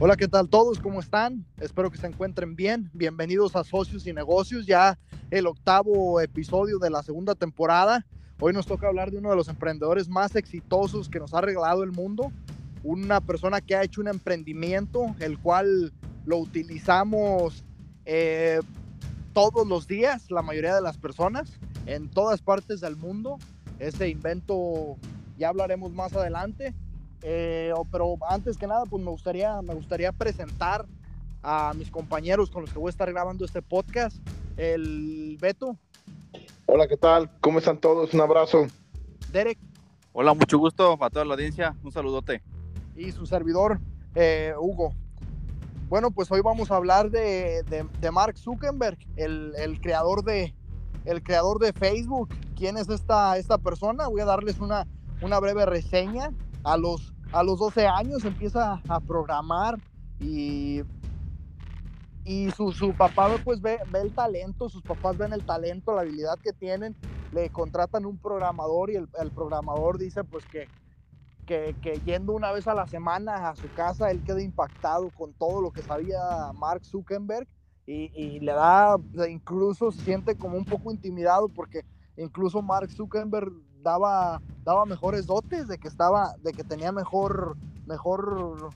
Hola, ¿qué tal todos? ¿Cómo están? Espero que se encuentren bien. Bienvenidos a Socios y Negocios, ya el octavo episodio de la segunda temporada. Hoy nos toca hablar de uno de los emprendedores más exitosos que nos ha regalado el mundo. Una persona que ha hecho un emprendimiento, el cual lo utilizamos eh, todos los días, la mayoría de las personas, en todas partes del mundo. Ese invento ya hablaremos más adelante eh, pero antes que nada, pues me gustaría, me gustaría presentar a mis compañeros con los que voy a estar grabando este podcast. El Beto. Hola, ¿qué tal? ¿Cómo están todos? Un abrazo. Derek. Hola, mucho gusto para toda la audiencia. Un saludote. Y su servidor, eh, Hugo. Bueno, pues hoy vamos a hablar de, de, Mark Zuckerberg, el, el, creador de, el creador de Facebook. ¿Quién es esta, esta persona? Voy a darles una, una breve reseña a los, a los 12 años empieza a programar y, y su, su papá pues ve, ve, el talento, sus papás ven el talento, la habilidad que tienen, le contratan un programador y el, el programador dice pues que, que, que, yendo una vez a la semana a su casa, él queda impactado con todo lo que sabía Mark Zuckerberg y, y le da, incluso se siente como un poco intimidado porque incluso Mark Zuckerberg daba, daba mejores dotes, de que estaba, de que tenía mejor, mejor,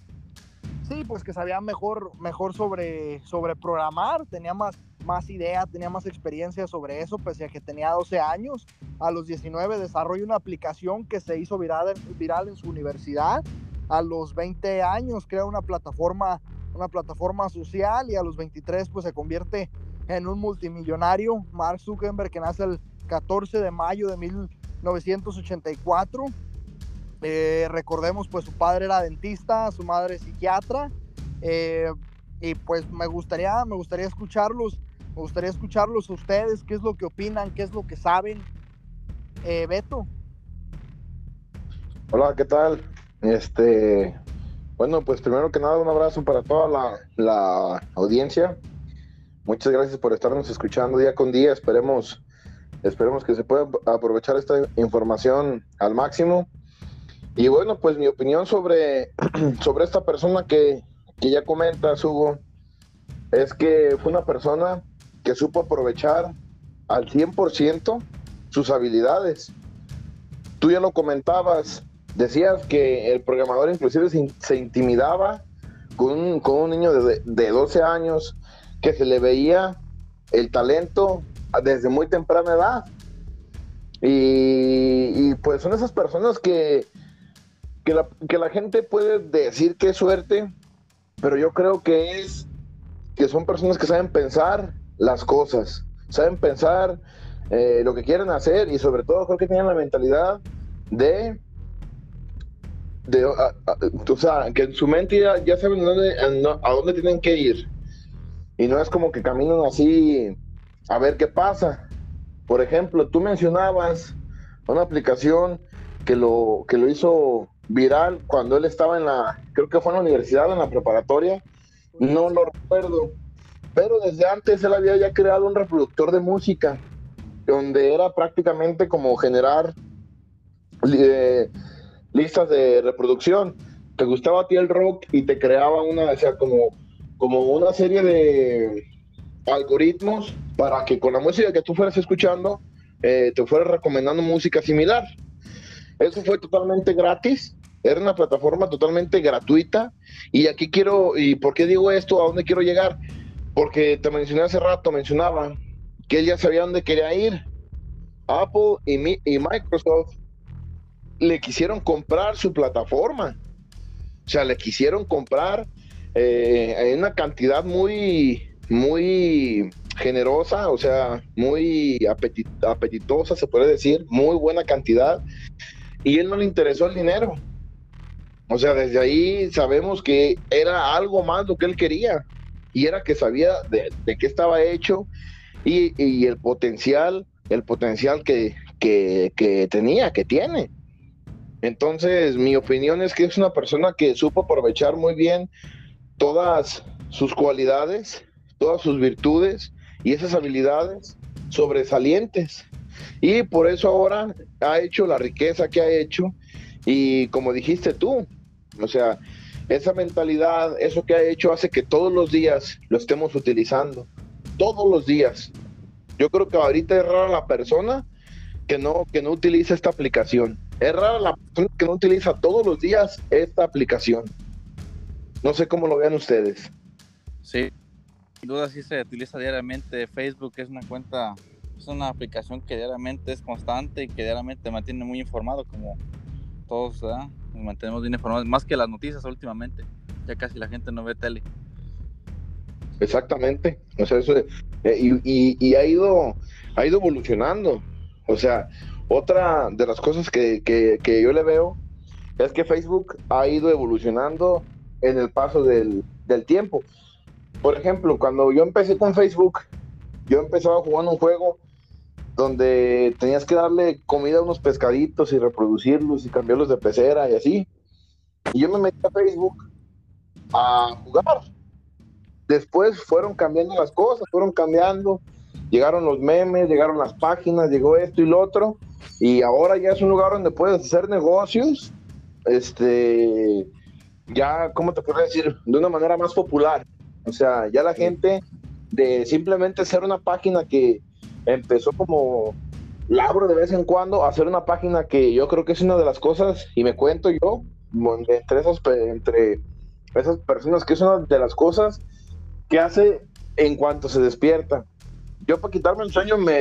sí, pues que sabía mejor, mejor sobre, sobre programar, tenía más, más idea, tenía más experiencia sobre eso, pese a que tenía 12 años. A los 19 desarrolló una aplicación que se hizo viral, viral en su universidad. A los 20 años crea una plataforma, una plataforma social y a los 23 pues se convierte en un multimillonario. Mark Zuckerberg que nace el 14 de mayo de 1984. Eh, recordemos, pues su padre era dentista, su madre psiquiatra. Eh, y pues me gustaría, me gustaría escucharlos, me gustaría escucharlos a ustedes, qué es lo que opinan, qué es lo que saben. Eh, Beto. Hola, ¿qué tal? Este, bueno, pues primero que nada un abrazo para toda la, la audiencia. Muchas gracias por estarnos escuchando día con día. Esperemos Esperemos que se pueda aprovechar esta información al máximo. Y bueno, pues mi opinión sobre, sobre esta persona que, que ya comenta, Hugo, es que fue una persona que supo aprovechar al 100% sus habilidades. Tú ya lo comentabas, decías que el programador inclusive se, intimidaba con un, con un niño de, de, 12 años que se le veía el talento desde muy temprana edad. Y, pues son esas personas que, que la, gente puede decir que es suerte, pero yo creo que es que son personas que saben pensar las cosas, saben pensar eh, lo que quieren hacer y sobre todo creo que tienen la mentalidad de, de o sea, que en su mente ya, saben a dónde tienen que ir. Y no es como que caminan así a ver qué pasa. Por ejemplo, tú mencionabas una aplicación que lo, que lo hizo viral cuando él estaba en la, creo que fue en la universidad, en la preparatoria, no lo recuerdo, pero desde antes él había ya creado un reproductor de música, donde era prácticamente como generar eh, listas de reproducción. Te gustaba a ti el rock y te creaba una, o sea, como, como una serie de, algoritmos para que con la música que tú fueras escuchando eh, te fueras recomendando música similar. Eso fue totalmente gratis, era una plataforma totalmente gratuita. Y aquí quiero, ¿y por qué digo esto? ¿A dónde quiero llegar? Porque te mencioné hace rato, mencionaba que él ya sabía dónde quería ir. Apple y, Microsoft le quisieron comprar su plataforma. O sea, le quisieron comprar eh, en una cantidad muy, muy generosa, o sea, muy apetitosa, se puede decir, muy buena cantidad, y él no le interesó el dinero. O sea, desde ahí sabemos que era algo más lo que él quería, y era que sabía de, qué estaba hecho y, el potencial, el potencial que, que tenía, que tiene. Entonces, mi opinión es que es una persona que supo aprovechar muy bien todas sus cualidades todas sus virtudes y esas habilidades sobresalientes. Y por eso ahora ha hecho la riqueza que ha hecho. Y como dijiste tú, o sea, esa mentalidad, eso que ha hecho hace que todos los días lo estemos utilizando. Todos los días. Yo creo que ahorita es rara la persona que no, que no utiliza esta aplicación. Es rara la persona que no utiliza todos los días esta aplicación. No sé cómo lo vean ustedes. Sí, sin duda sí se utiliza diariamente. Facebook es una cuenta, es una aplicación que diariamente es constante y que diariamente mantiene muy informado, como todos. Nos mantenemos bien informados, más que las noticias últimamente. Ya casi la gente no ve tele. Exactamente. O sea, eso, eh, y, ha ido, ha ido evolucionando. O sea, otra de las cosas que, que, yo le veo es que Facebook ha ido evolucionando en el paso del, del, tiempo. Por ejemplo, cuando yo empecé con Facebook, yo empezaba jugando un juego donde tenías que darle comida a unos pescaditos y reproducirlos y cambiarlos de pecera y así. Y yo me metí a Facebook a jugar. Después fueron cambiando las cosas, fueron cambiando. Llegaron los memes, llegaron las páginas, llegó esto y lo otro. Y ahora ya es un lugar donde puedes hacer negocios. Este, ya, ¿cómo te puedo decir? De una manera más popular. O sea, ya la gente de simplemente ser una página que, empezó como labro de vez en cuando a hacer una página que yo creo que es una de las cosas, y me cuento yo, entre esas, entre esas personas, que es una de las cosas que hace en cuanto se despierta. Yo para quitarme el sueño me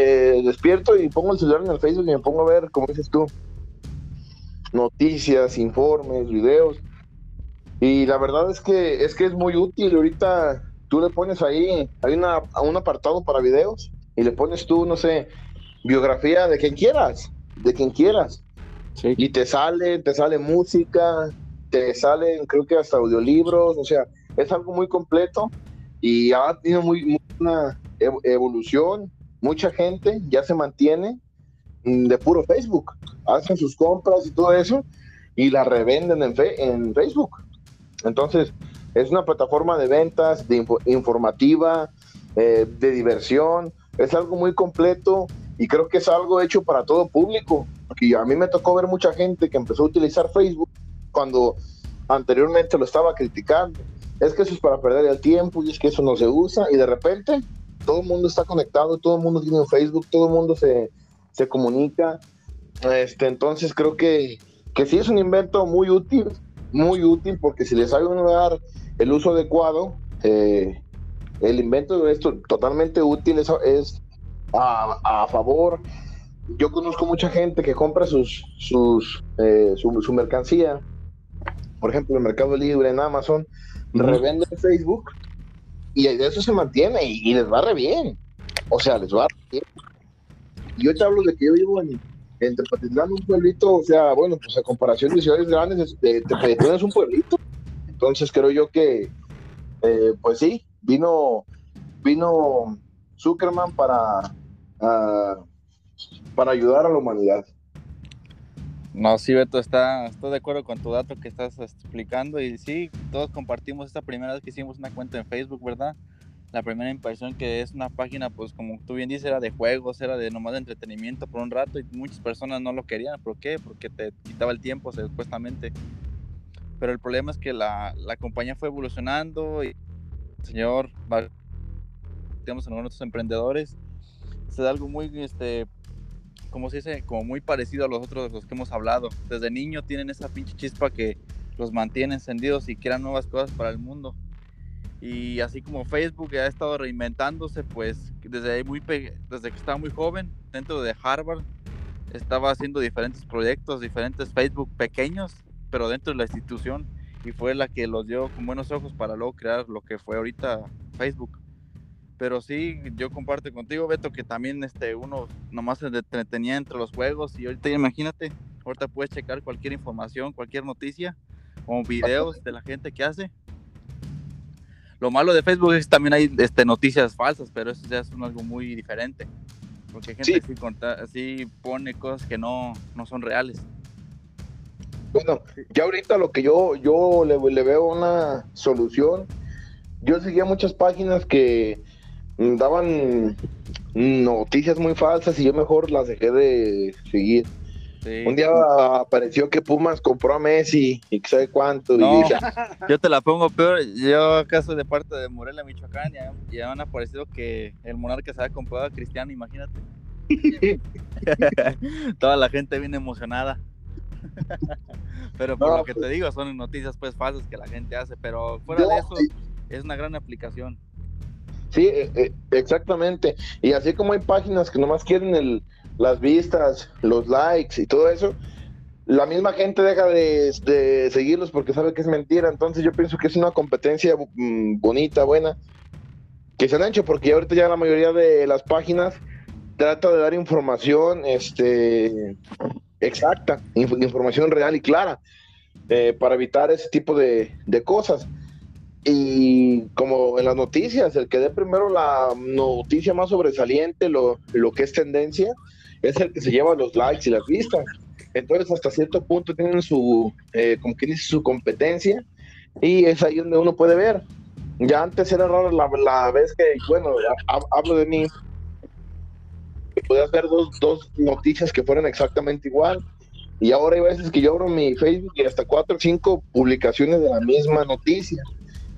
despierto y pongo el celular en el Facebook y me pongo a ver, como dices tú, noticias, informes, videos. Y la verdad es que es que es muy útil. Ahorita tú le pones ahí, hay una, un apartado para videos y le pones tú, no sé, biografía de quien quieras, de quien quieras. Y te sale, te sale música, te salen, creo que hasta audiolibros, o sea, es algo muy completo y ha tenido muy, una evolución. Mucha gente ya se mantiene mm, de puro Facebook, hacen sus compras y todo eso y la revenden en, en Facebook. Entonces, es una plataforma de ventas, de informativa, eh, de diversión, es algo muy completo y creo que es algo hecho para todo público. Porque a mí me tocó ver mucha gente que empezó a utilizar Facebook cuando anteriormente lo estaba criticando. Es que eso es para perder el tiempo y es que eso no se usa y de repente todo el mundo está conectado, todo el mundo tiene un Facebook, todo el mundo se, se comunica. Este, entonces creo que, que sí es un invento muy útil, muy útil porque si les sabe uno dar el uso adecuado, eh, el invento de esto totalmente útil, es, es a, favor. Yo conozco mucha gente que compra sus, sus, eh, su, mercancía, por ejemplo, en Mercado Libre, en Amazon, revende en Facebook y de eso se mantiene y, les va re bien. O sea, les va re bien. Yo te hablo de que yo vivo en, en Tepatitlán, un pueblito, o sea, bueno, pues a comparación de ciudades grandes, Tepatitlán es un pueblito. Entonces creo yo que, eh, pues sí, vino, vino Zuckerman para, ah, para ayudar a la humanidad. No, sí, Beto, está, estoy de acuerdo con tu dato que estás explicando y sí, todos compartimos esta primera vez que hicimos una cuenta en Facebook, ¿verdad? La primera impresión que es una página, pues como tú bien dices, era de juegos, era de nomás de entretenimiento por un rato y muchas personas no lo querían. ¿Por qué? Porque te quitaba el tiempo, supuestamente. Pero el problema es que la, la compañía fue evolucionando y señor, tenemos en otros emprendedores, se da algo muy, este, como se dice, como muy parecido a los otros de los que hemos hablado. Desde niño tienen esa pinche chispa que los mantiene encendidos y crean nuevas cosas para el mundo. Y así como Facebook ha estado reinventándose, pues desde, muy desde que estaba muy joven, dentro de Harvard, estaba haciendo diferentes proyectos, diferentes Facebook pequeños, pero dentro de la institución y fue la que los dio con buenos ojos para luego crear lo que fue ahorita Facebook. Pero sí, yo comparto contigo, Beto, que también este, uno nomás se detenía entre los juegos y ahorita imagínate, ahorita puedes checar cualquier información, cualquier noticia o videos de la gente que hace. Lo malo de Facebook es que también hay este, noticias falsas, pero eso ya es algo muy diferente. Porque gente sí. pone cosas que no, no son reales. Bueno, ya ahorita lo que yo, yo le, veo una solución. Yo seguía muchas páginas que daban noticias muy falsas y yo mejor las dejé de seguir. Un día apareció que Pumas compró a Messi y que sabe cuánto. yo te la pongo peor. Yo acaso de parte de Morelia, Michoacán, ya, ya han aparecido que el Monarca se ha comprado a Cristiano, imagínate. Toda la gente viene emocionada. pero por lo que te pues digo, son noticias pues falsas que la gente hace, pero fuera de eso, es una gran aplicación. Sí, e, e, exactamente. Y así como hay páginas que nomás quieren el, las vistas, los likes y todo eso, la misma gente deja de, seguirlos porque sabe que es mentira. Entonces yo pienso que es una competencia mm, bonita, buena, que se han hecho porque ahorita ya la mayoría de las páginas trata de dar información este, exacta, información real y clara, eh, para evitar ese tipo de, cosas. Y como en las noticias, el que dé primero la noticia más sobresaliente, lo, lo que es tendencia, es el que se lleva los likes y las vistas. Entonces, hasta cierto punto tienen su, eh, como que dice, su competencia y es ahí donde uno puede ver. Ya antes era raro la, la vez que, bueno, hablo de mí, podías ver dos, dos noticias que fueran exactamente igual. Y ahora hay veces que yo abro mi Facebook y hasta cuatro o cinco publicaciones de la misma noticia.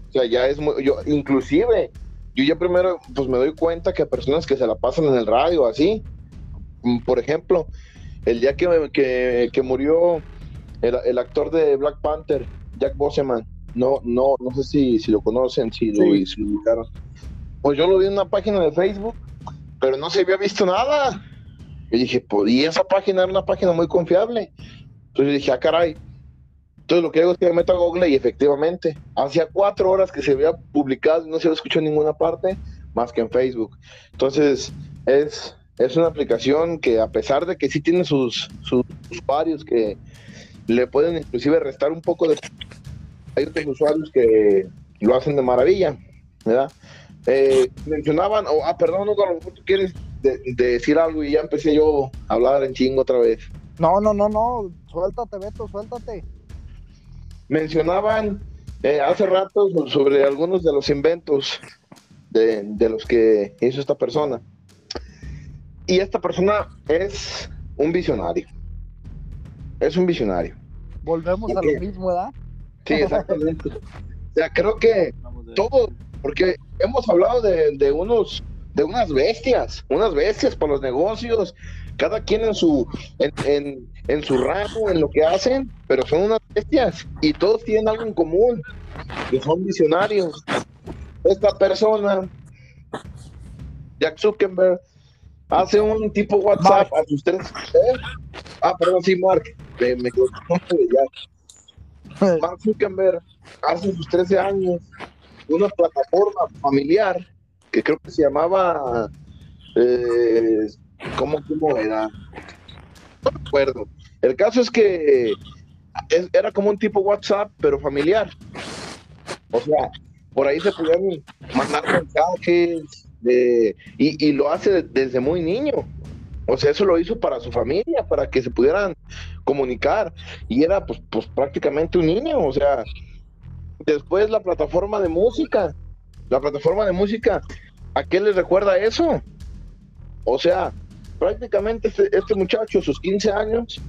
O sea, ya es muy, yo, inclusive, yo ya primero, pues me doy cuenta que personas que se la pasan en el radio, así, por ejemplo, el día que, que, murió el, actor de Black Panther, Jack Boseman, no, no, no sé si, si lo conocen, si lo, ubicaron. Pues yo lo vi en una página de Facebook, pero no se había visto nada. Y dije, pues, y esa página era una página muy confiable. Entonces yo dije, ah, caray. Entonces lo que hago es que me meto a Google y efectivamente, hacía cuatro horas que se había publicado y no se había escuchado en ninguna parte más que en Facebook. Entonces, es, es una aplicación que a pesar de que sí tiene sus, sus usuarios que le pueden inclusive restar un poco de... Hay otros usuarios que lo hacen de maravilla, ¿verdad? Eh, mencionaban, oh, ah, perdón, Hugo, a lo mejor tú quieres decir algo y ya empecé yo a hablar en chingo otra vez. No, no, no, no, suéltate, Beto, suéltate. Mencionaban eh, hace rato sobre algunos de los inventos de, de los que hizo esta persona. Y esta persona es un visionario. Es un visionario. Volvemos a lo mismo, ¿verdad? Sí, exactamente. o sea, creo que todo, porque hemos hablado de, unos, de unas bestias, unas bestias para los negocios, cada quien en su, en, en, su rango, en lo que hacen, pero son unas bestias y todos tienen algo en común, que son visionarios. Esta persona, Jack Zuckerberg, hace un tipo WhatsApp a sus tres. ¿eh? Ah, perdón, sí, Mark. Me, me ya. Mark Zuckerberg hace sus 13 años una plataforma familiar que creo que se llamaba. Eh, ¿cómo, ¿Cómo era? No recuerdo. El caso es que era como un tipo WhatsApp, pero familiar. O sea, por ahí se podían mandar mensajes, y, lo hace desde muy niño. O sea, eso lo hizo para su familia, para que se pudieran comunicar. Y era pues, pues prácticamente un niño. O sea, después la plataforma de música. La plataforma de música, ¿a qué les recuerda eso? O sea, prácticamente este, este muchacho, sus 15 años,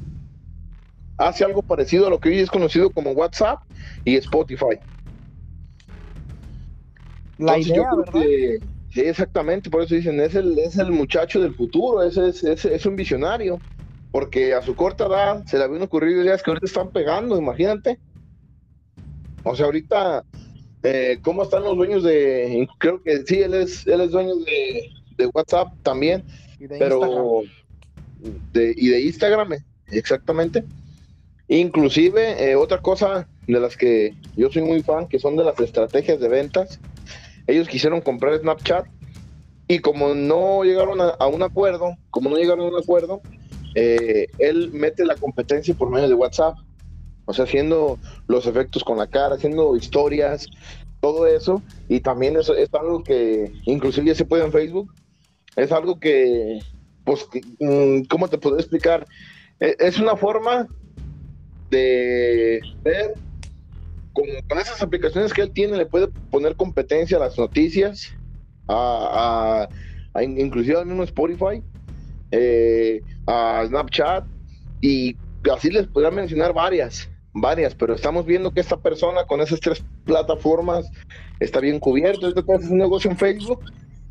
hace algo parecido a lo que hoy es conocido como WhatsApp y Spotify. La idea, ¿verdad? Sí, exactamente, por eso dicen, es el, es el muchacho del futuro, es, es, es, un visionario, porque a su corta edad se le habían ocurrido ideas que ahorita están pegando, imagínate. O sea, ahorita, eh, ¿cómo están los dueños de, creo que sí, él es, él es dueño de, de WhatsApp también, pero, de, y de Instagram, exactamente. Inclusive, eh, otra cosa de las que yo soy muy fan, que son de las estrategias de ventas, ellos quisieron comprar Snapchat y como no llegaron a, un acuerdo, como no llegaron a un acuerdo, eh, él mete la competencia por medio de WhatsApp, o sea, haciendo los efectos con la cara, haciendo historias, todo eso, y también eso es algo que inclusive ya se puede en Facebook, es algo que, pues, mm, ¿cómo te puedo explicar? E, es una forma de ver con, esas aplicaciones que él tiene, le puede poner competencia a las noticias, a, inclusive al mismo Spotify, eh, a Snapchat, Y así les podría mencionar varias, varias, pero estamos viendo que esta persona con esas tres plataformas está bien cubierto. Este es un negocio en Facebook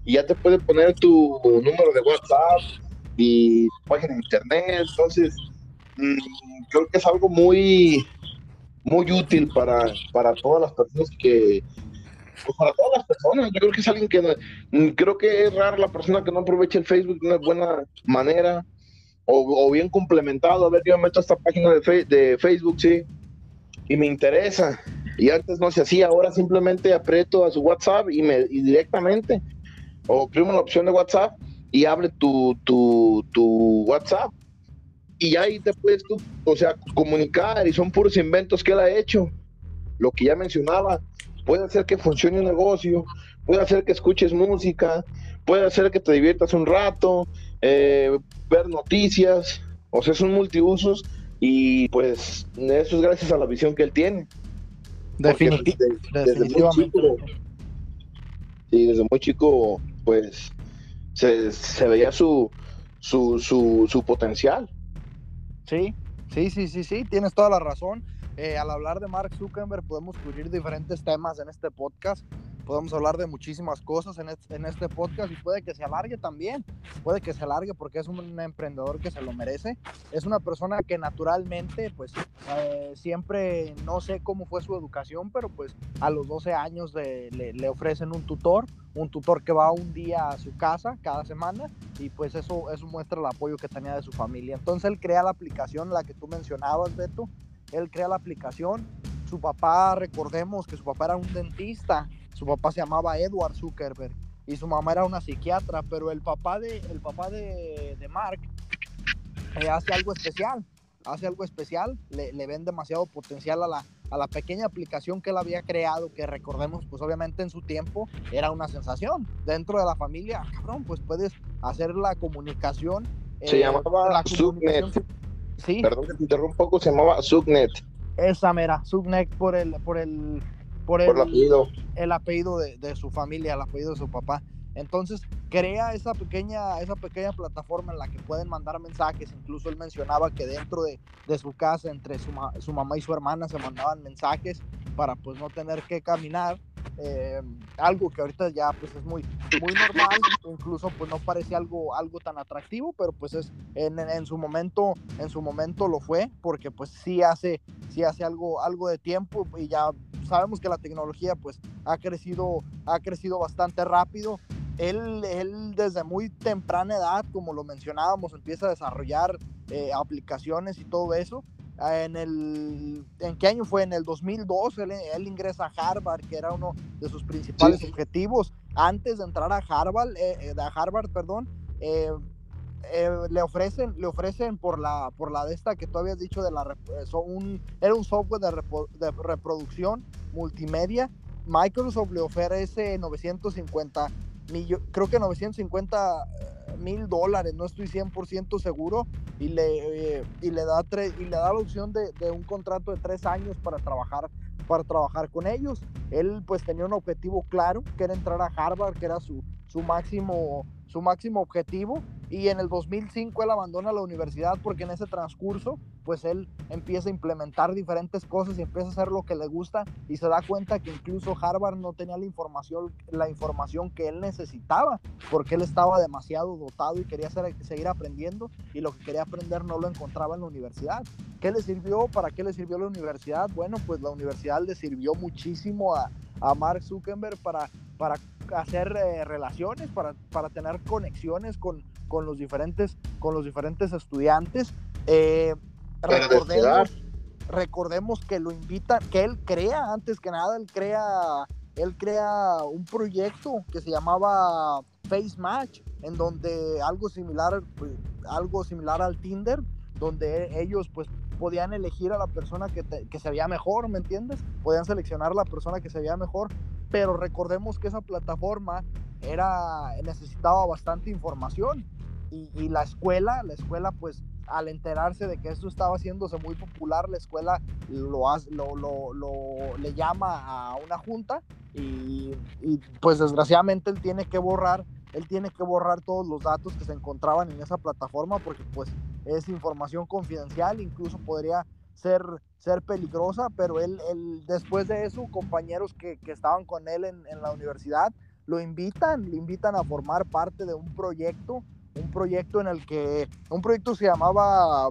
y ya te puede poner tu número de WhatsApp y tu página de internet. Entonces, mm, creo que es algo muy, muy útil para, para todas las personas que, pues para todas las personas. Yo creo que es alguien que mm, creo que es raro la persona que no aprovecha el Facebook de una buena manera o, bien complementado. A ver, yo me meto esta página de, de Facebook, sí, y me interesa. Y antes no se hacía, ahora simplemente aprieto a su WhatsApp y, me, y directamente, o primo la opción de WhatsApp y abre tu, tu, tu WhatsApp. Y ahí te puedes tú, o sea, comunicar y son puros inventos que él ha hecho. Lo que ya mencionaba, puede hacer que funcione un negocio, puede hacer que escuches música, puede hacer que te diviertas un rato, eh, ver noticias, o sea, son multiusos y pues eso es gracias a la visión que él tiene. definitivamente. Desde muy chico, sí, desde muy chico, pues se, se veía su, su, su, su potencial. Sí, sí, sí, sí, sí, tienes toda la razón. Eh, al hablar de Mark Zuckerberg podemos cubrir diferentes temas en este podcast. Podemos hablar de muchísimas cosas en este, en este podcast y puede que se alargue también. Puede que se alargue porque es un emprendedor que se lo merece. Es una persona que naturalmente, pues, eh, siempre, no sé cómo fue su educación, pero pues a los 12 años le, le ofrecen un tutor un tutor que va un día a su casa cada semana y pues eso, eso muestra el apoyo que tenía de su familia. Entonces él crea la aplicación, la que tú mencionabas, Beto, él crea la aplicación. Su papá, recordemos que su papá era un dentista, su papá se llamaba Edward Zuckerberg y su mamá era una psiquiatra, pero el papá de, el papá de, de Mark eh, hace algo especial, hace algo especial, le, le ven demasiado potencial a la, a la pequeña aplicación que él había creado, que recordemos, pues obviamente en su tiempo era una sensación. Dentro de la familia, cabrón, pues puedes hacer la comunicación. Se llamaba Subnet. Sí. Perdón que te interrumpa un poco, se llamaba Subnet. Esa mera, Subnet por el, por el, por el, apellido, el apellido de, de, su familia, el apellido de su papá. Entonces, crea esa pequeña, esa pequeña plataforma en la que pueden mandar mensajes. Incluso él mencionaba que dentro de, de su casa, entre su, su, mamá y su hermana, se mandaban mensajes para pues no tener que caminar. Eh, algo que ahorita ya pues es muy, muy normal, incluso pues no parece algo, algo tan atractivo, pero pues es en, en, su momento, en su momento lo fue, porque pues sí hace, sí hace algo, algo de tiempo y ya sabemos que la tecnología pues ha crecido, ha crecido bastante rápido él, él desde muy temprana edad, como lo mencionábamos, empieza a desarrollar eh, aplicaciones y todo eso. En, el, ¿En qué año fue? En el 2002 él, él ingresa a Harvard, que era uno de sus principales objetivos. Antes de entrar a Harvard, eh, eh a Harvard perdón, eh, le ofrecen le ofrecen por la por la de esta que tú habías dicho de la un, era un software de, de reproducción multimedia Microsoft le ofrece 950 creo que 950 eh, mil dólares, no estoy 100% seguro, y le, eh, y le, da y le da la opción de, de, un contrato de tres años para trabajar, para trabajar con ellos. Él pues tenía un objetivo claro, que era entrar a Harvard, que era su, su máximo su máximo objetivo y en el 2005 él abandona la universidad porque en ese transcurso pues él empieza a implementar diferentes cosas y empieza a hacer lo que le gusta y se da cuenta que incluso Harvard no tenía la información, la información que él necesitaba porque él estaba demasiado dotado y quería seguir aprendiendo y lo que quería aprender no lo encontraba en la universidad. ¿Qué le sirvió? ¿Para qué le sirvió la universidad? Bueno, pues la universidad le sirvió muchísimo a, a Mark Zuckerberg para, para hacer eh, relaciones, para, para, tener conexiones con, con, los diferentes, con los diferentes estudiantes. Eh, recordemos, recordemos que lo invitan, que él crea, antes que nada, él crea, él crea un proyecto que se llamaba Face Match, en donde algo similar, algo similar al Tinder, donde ellos pues podían elegir a la persona que, que, se veía mejor, ¿me entiendes? Podían seleccionar a la persona que se veía mejor, pero recordemos que esa plataforma era, necesitaba bastante información y, y, la escuela, la escuela pues al enterarse de que esto estaba haciéndose muy popular, la escuela lo, lo, lo, lo le llama a una junta y, y pues desgraciadamente él tiene que borrar él tiene que borrar todos los datos que se encontraban en esa plataforma porque pues es información confidencial, incluso podría ser, ser peligrosa, pero él, después de eso, compañeros que, que estaban con él en, en, la universidad lo invitan, le invitan a formar parte de un proyecto, un proyecto en el que, un proyecto se llamaba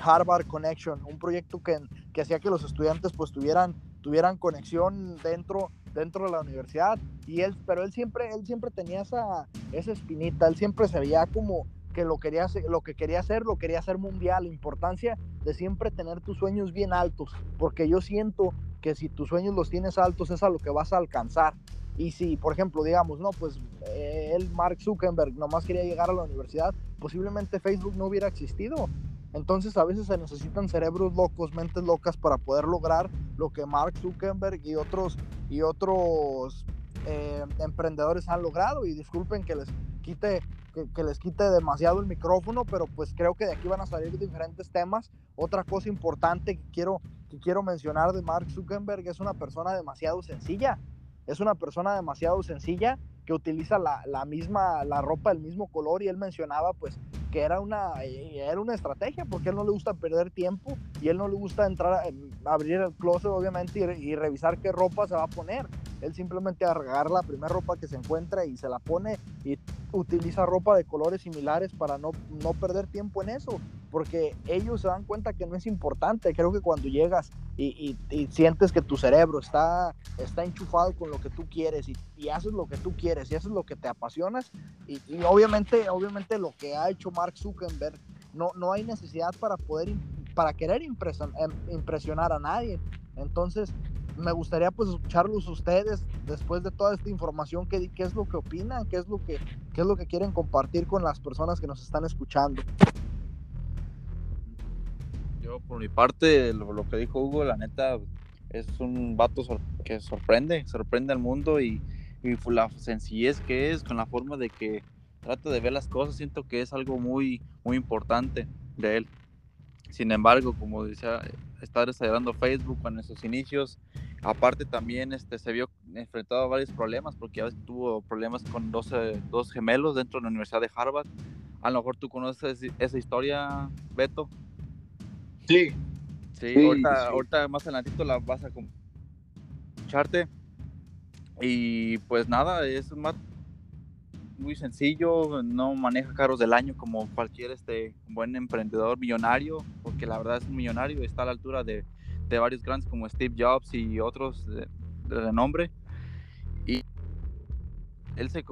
Harvard Connection, un proyecto que, que hacía que los estudiantes pues tuvieran, tuvieran conexión dentro, dentro de la universidad y él, pero él siempre, él siempre tenía esa, esa espinita, él siempre se veía como que lo, quería, lo que quería hacer, lo quería hacer mundial. La importancia de siempre tener tus sueños bien altos, porque yo siento que si tus sueños los tienes altos es a lo que vas a alcanzar. Y si, por ejemplo, digamos, no, pues eh, él, Mark Zuckerberg, nomás quería llegar a la universidad, posiblemente Facebook no hubiera existido. Entonces a veces se necesitan cerebros locos, mentes locas para poder lograr lo que Mark Zuckerberg y otros, y otros eh, emprendedores han logrado. Y disculpen que les quite que, les quite demasiado el micrófono, pero pues creo que de aquí van a salir diferentes temas. Otra cosa importante que quiero, quiero mencionar de Mark Zuckerberg es una persona demasiado sencilla. Es una persona demasiado sencilla que utiliza la, misma, la ropa del mismo color y él mencionaba pues que era una, era una estrategia porque él no le gusta perder tiempo y él no le gusta entrar, a, abrir el closet obviamente y, y, revisar qué ropa se va a poner. Él simplemente agarra la primera ropa que se encuentra y se la pone y utiliza ropa de colores similares para no, no perder tiempo en eso, porque ellos se dan cuenta que no es importante. Creo que cuando llegas y, y, sientes que tu cerebro está, está enchufado con lo que tú quieres y, y haces lo que tú quieres y haces lo que te apasionas, y, obviamente, obviamente lo que ha hecho Mark Zuckerberg, no, no hay necesidad para poder, para querer impresionar a nadie. Entonces, me gustaría pues escucharlos ustedes después de toda esta información, qué, qué es lo que opinan, qué es lo que, qué es lo que quieren compartir con las personas que nos están escuchando. Yo por mi parte, lo, que dijo Hugo, la neta, es un vato que sorprende, sorprende al mundo y, y la sencillez que es, con la forma de que trata de ver las cosas, siento que es algo muy, muy importante de él. Sin embargo, como decía, está desarrollando Facebook en sus inicios. Aparte también este, se vio enfrentado a varios problemas porque ya tuvo problemas con dos, dos gemelos dentro de la Universidad de Harvard. A lo mejor tú conoces esa historia, Beto. Sí. Sí, ahorita, ahorita, más adelantito la vas a escucharte. Y pues nada, es más muy sencillo, no maneja carros del año como cualquier este buen emprendedor millonario, porque la verdad es un millonario, está a la altura de, de varios grandes como Steve Jobs y otros de, renombre. Y él, se,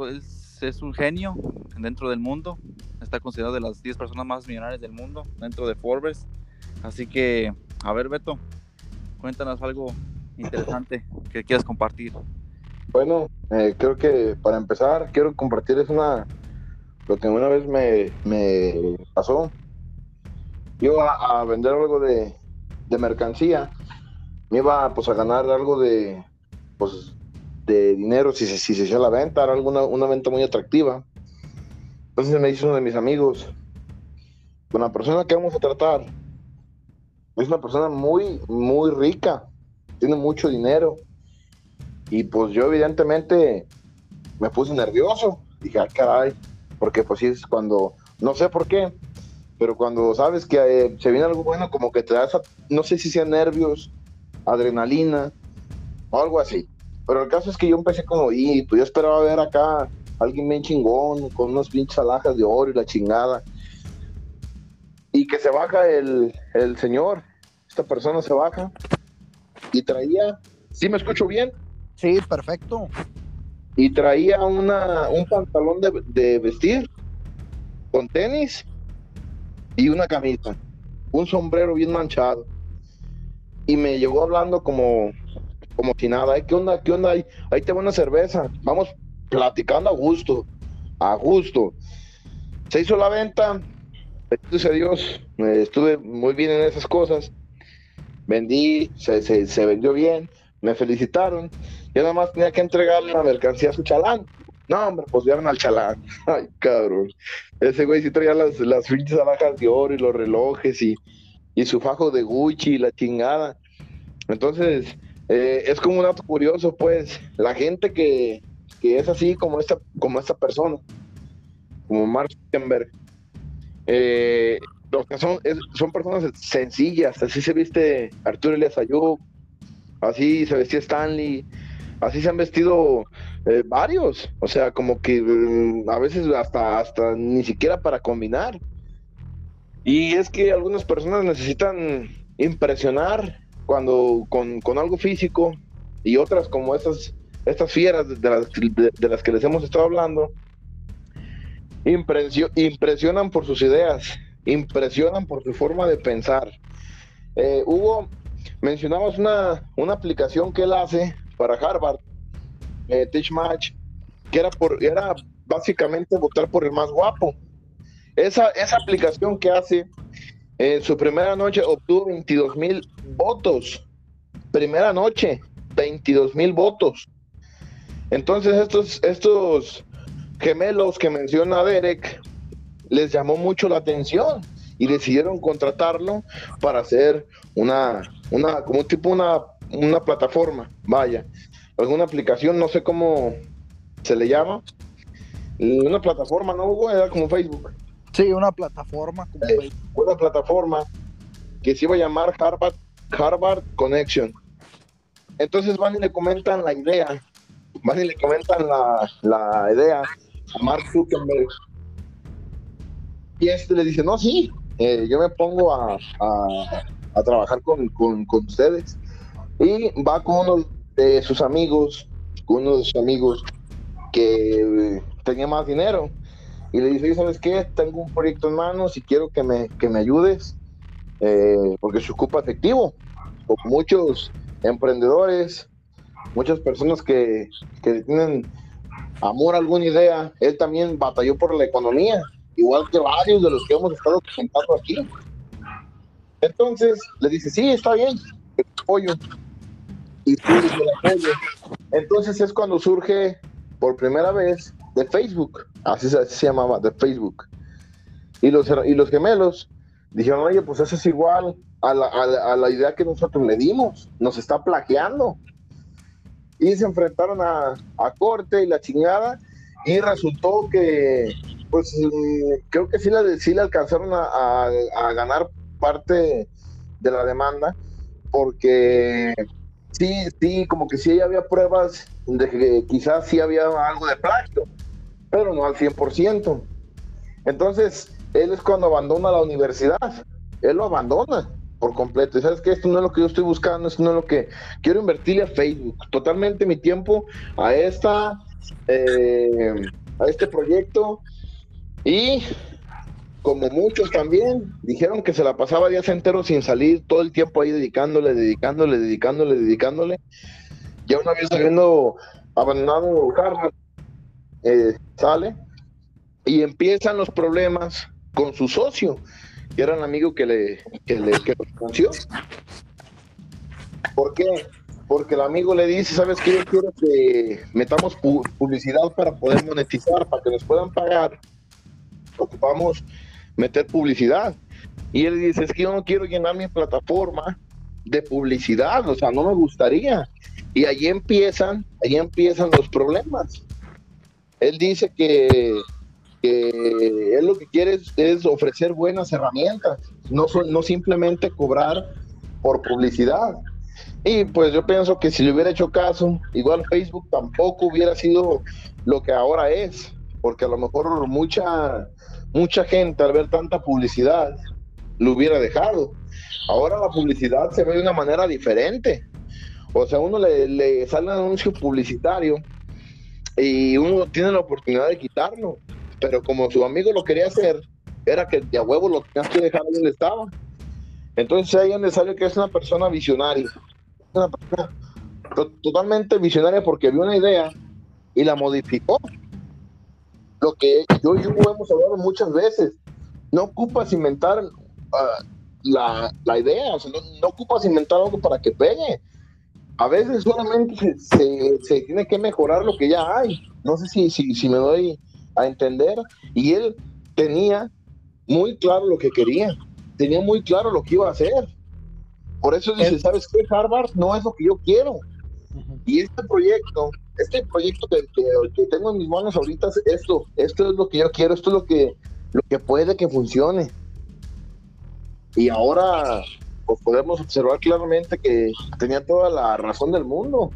es un genio dentro del mundo, está considerado de las 10 personas más millonarias del mundo dentro de Forbes. Así que, a ver, Beto, cuéntanos algo interesante que quieras compartir. Bueno, eh, creo que para empezar quiero compartir es una lo que una vez me, me pasó. Iba a, vender algo de, de, mercancía, me iba pues a ganar algo de pues de dinero si, si se hacía la venta, era alguna una venta muy atractiva. Entonces me dice uno de mis amigos, con la persona que vamos a tratar, es una persona muy, muy rica, tiene mucho dinero y pues yo evidentemente me puse nervioso. Dije, ay, caray, porque pues sí es cuando, no sé por qué, pero cuando sabes que eh, se viene algo bueno, como que te das, no sé si sea nervios, adrenalina o algo así. Pero el caso es que yo empecé como, y pues yo esperaba ver acá alguien bien chingón, con unos pinches alhajas de oro y la chingada. Y que se baja el, el señor, esta persona se baja y traía, ¿sí me escucho bien? Sí, perfecto. Y traía una, un pantalón de, vestir con tenis y una camisa, un sombrero bien manchado. Y me llegó hablando como, como si nada, ¿qué onda? ¿Qué onda? Ahí, ahí te va una cerveza. Vamos platicando a gusto, a gusto. Se hizo la venta, gracias a Dios, estuve muy bien en esas cosas. Vendí, se, vendió bien, me felicitaron yo nada más tenía que entregarle la mercancía a su chalán. No, hombre, pues vieron al chalán. Ay, cabrón. Ese güey sí traía las, las pinches alhajas de oro y los relojes y, y su fajo de Gucci y la chingada. Entonces, eh, es como un dato curioso, pues, la gente que, que, es así como esta, como esta persona, como Mark Zuckerberg, Eh, los que son, son personas sencillas, así se viste Arturo Elias Ayub, así se vestía Stanley, así se han vestido eh, varios, o sea, como que mm, a veces hasta, hasta ni siquiera para combinar. Y es que algunas personas necesitan impresionar cuando con, algo físico y otras como estas, estas fieras de las, de, las que les hemos estado hablando, impresionan por sus ideas, impresionan por su forma de pensar. Eh, Hugo, mencionabas una, una aplicación que él hace para Harvard, eh, Teach Match, que era, por, era básicamente votar por el más guapo. Esa, esa aplicación que hace, en su primera noche obtuvo 22 mil votos. Primera noche, 22 mil votos. Entonces estos, estos gemelos que menciona Derek les llamó mucho la atención y decidieron contratarlo para hacer una, una como tipo una, una plataforma, vaya, alguna aplicación, no sé cómo se le llama, una plataforma, ¿no, Hugo? Era como Facebook. Sí, una plataforma. Como eh, Una plataforma que se iba a llamar Harvard, Harvard Connection. Entonces van y le comentan la idea, van y le comentan la, la idea a Mark Zuckerberg. Y este le dice, no, sí, eh, yo me pongo a, a, trabajar con, con, con, ustedes. Y va con uno de sus amigos, con uno de sus amigos que tenía más dinero. Y le dice, ¿sabes qué? Tengo un proyecto en manos y quiero que me, que me ayudes eh, porque se ocupa efectivo. Como muchos emprendedores, muchas personas que, que tienen amor a alguna idea, él también batalló por la economía, igual que varios de los que hemos estado presentando aquí. Entonces le dice, sí, está bien, apoyo. Y tú el apoyo. Entonces es cuando surge por primera vez de Facebook, así se, llamaba, de Facebook. Y los, y los gemelos dijeron, oye, pues eso es igual a la, a la idea que nosotros le dimos, nos está plagiando y se enfrentaron a, corte y la chingada y resultó que pues mm, creo que sí, la, sí le alcanzaron a, ganar parte de la demanda porque sí, sí, como que sí había pruebas de que quizás sí había algo de plagio, pero no al 100%. Entonces, él es cuando abandona la universidad, él lo abandona por completo. Y sabes que esto no es lo que yo estoy buscando, esto no es lo que quiero invertirle a Facebook. Totalmente mi tiempo a esta, eh, a este proyecto. Y como muchos también dijeron que se la pasaba días enteros sin salir, todo el tiempo ahí dedicándole, dedicándole, dedicándole, dedicándole. Ya una vez saliendo abandonado Harvard, eh, sale y empiezan los problemas con su socio que era un amigo que le, que le que lo. ¿Por qué? Porque el amigo le dice, ¿sabes qué? Yo quiero que metamos publicidad para poder monetizar, para que nos puedan pagar. Ocupamos meter publicidad. Y él dice, es que yo no quiero llenar mi plataforma de publicidad, o sea, no me gustaría. Y allí empiezan, allí empiezan los problemas. Él dice que que él lo que quiere es, ofrecer buenas herramientas, no, no simplemente cobrar por publicidad. Y pues yo pienso que si le hubiera hecho caso, igual Facebook tampoco hubiera sido lo que ahora es, porque a lo mejor mucha, mucha gente al ver tanta publicidad lo hubiera dejado. Ahora la publicidad se ve de una manera diferente. O sea, uno le, le sale un anuncio publicitario y uno tiene la oportunidad de quitarlo pero como su amigo lo quería hacer, era que de huevo lo tenías que dejar donde estaba. Entonces ahí es necesario que es una persona visionaria, una persona totalmente visionaria porque vio una idea y la modificó. Lo que yo y Hugo hemos hablado muchas veces, no ocupas inventar ah, la, la, idea, o sea, no, ocupas inventar algo para que pegue. A veces solamente se, se, tiene que mejorar lo que ya hay. No sé si, si, si me doy a entender y él tenía muy claro lo que quería, tenía muy claro lo que iba a hacer. Por eso dice, ¿sabes qué? Harvard no es lo que yo quiero. Y este proyecto, este proyecto que, que, tengo en mis manos ahorita, esto, esto es lo que yo quiero, esto es lo que lo que puede que funcione. Y ahora pues podemos observar claramente que tenía toda la razón del mundo.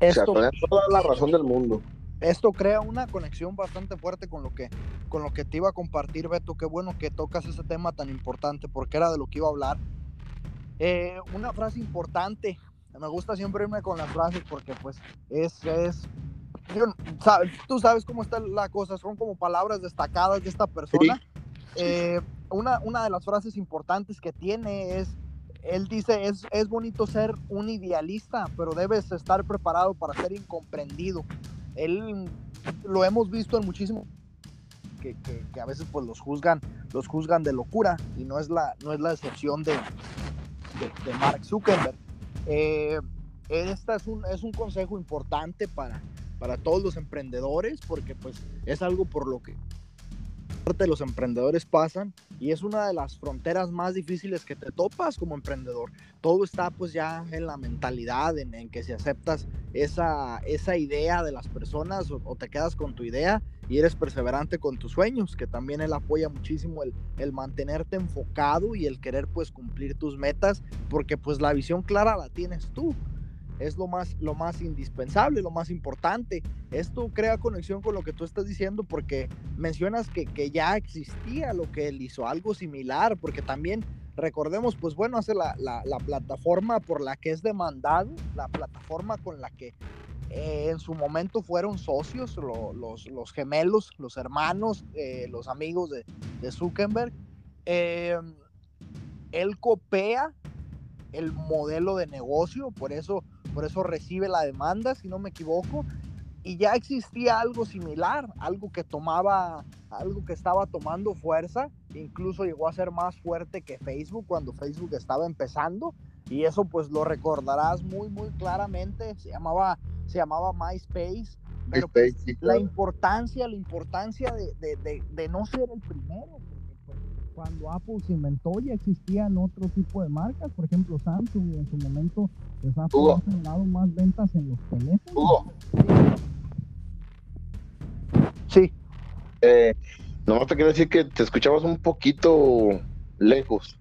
Esto, o sea, tenía toda la razón del mundo. Esto crea una conexión bastante fuerte con lo que con lo que te iba a compartir, Beto. Qué bueno que tocas ese tema tan importante porque era de lo que iba a hablar. Eh, una frase importante. Me gusta siempre irme con las frases porque pues es, es tú sabes cómo está la cosa, son como palabras destacadas de esta persona. Eh, una, una de las frases importantes que tiene es, él dice, es, es bonito ser un idealista, pero debes estar preparado para ser incomprendido. Él lo hemos visto en muchísimos que, que, a veces pues los juzgan, los juzgan de locura y no es la, no es la excepción de, de, Mark Zuckerberg. Eh, esta es un, es un consejo importante para, para todos los emprendedores porque pues es algo por lo que de los emprendedores pasan y es una de las fronteras más difíciles que te topas como emprendedor. Todo está pues ya en la mentalidad, en, que si aceptas esa, esa idea de las personas o, te quedas con tu idea y eres perseverante con tus sueños, que también él apoya muchísimo el, el mantenerte enfocado y el querer pues cumplir tus metas, porque pues la visión clara la tienes tú es lo más, lo más indispensable, lo más importante. Esto crea conexión con lo que tú estás diciendo porque mencionas que, que ya existía lo que él hizo, algo similar, porque también recordemos, pues bueno, hace la, la, la plataforma por la que es demandado, la plataforma con la que eh, en su momento fueron socios, los, los, gemelos, los hermanos, eh, los amigos de, de Zuckerberg. Eh, él copia el modelo de negocio, por eso por eso recibe la demanda, si no me equivoco, y ya existía algo similar, algo que tomaba, algo que estaba tomando fuerza, incluso llegó a ser más fuerte que Facebook cuando Facebook estaba empezando, y eso pues lo recordarás muy, muy claramente, se llamaba, se llamaba MySpace, pero pues, la importancia, la importancia de, de, de no ser el primero, cuando Apple se inventó ya existían otro tipo de marcas, por ejemplo Samsung en su momento pues Apple ha generado más ventas en los teléfonos. Sí. Eh, no te quiero decir que te escuchabas un poquito lejos.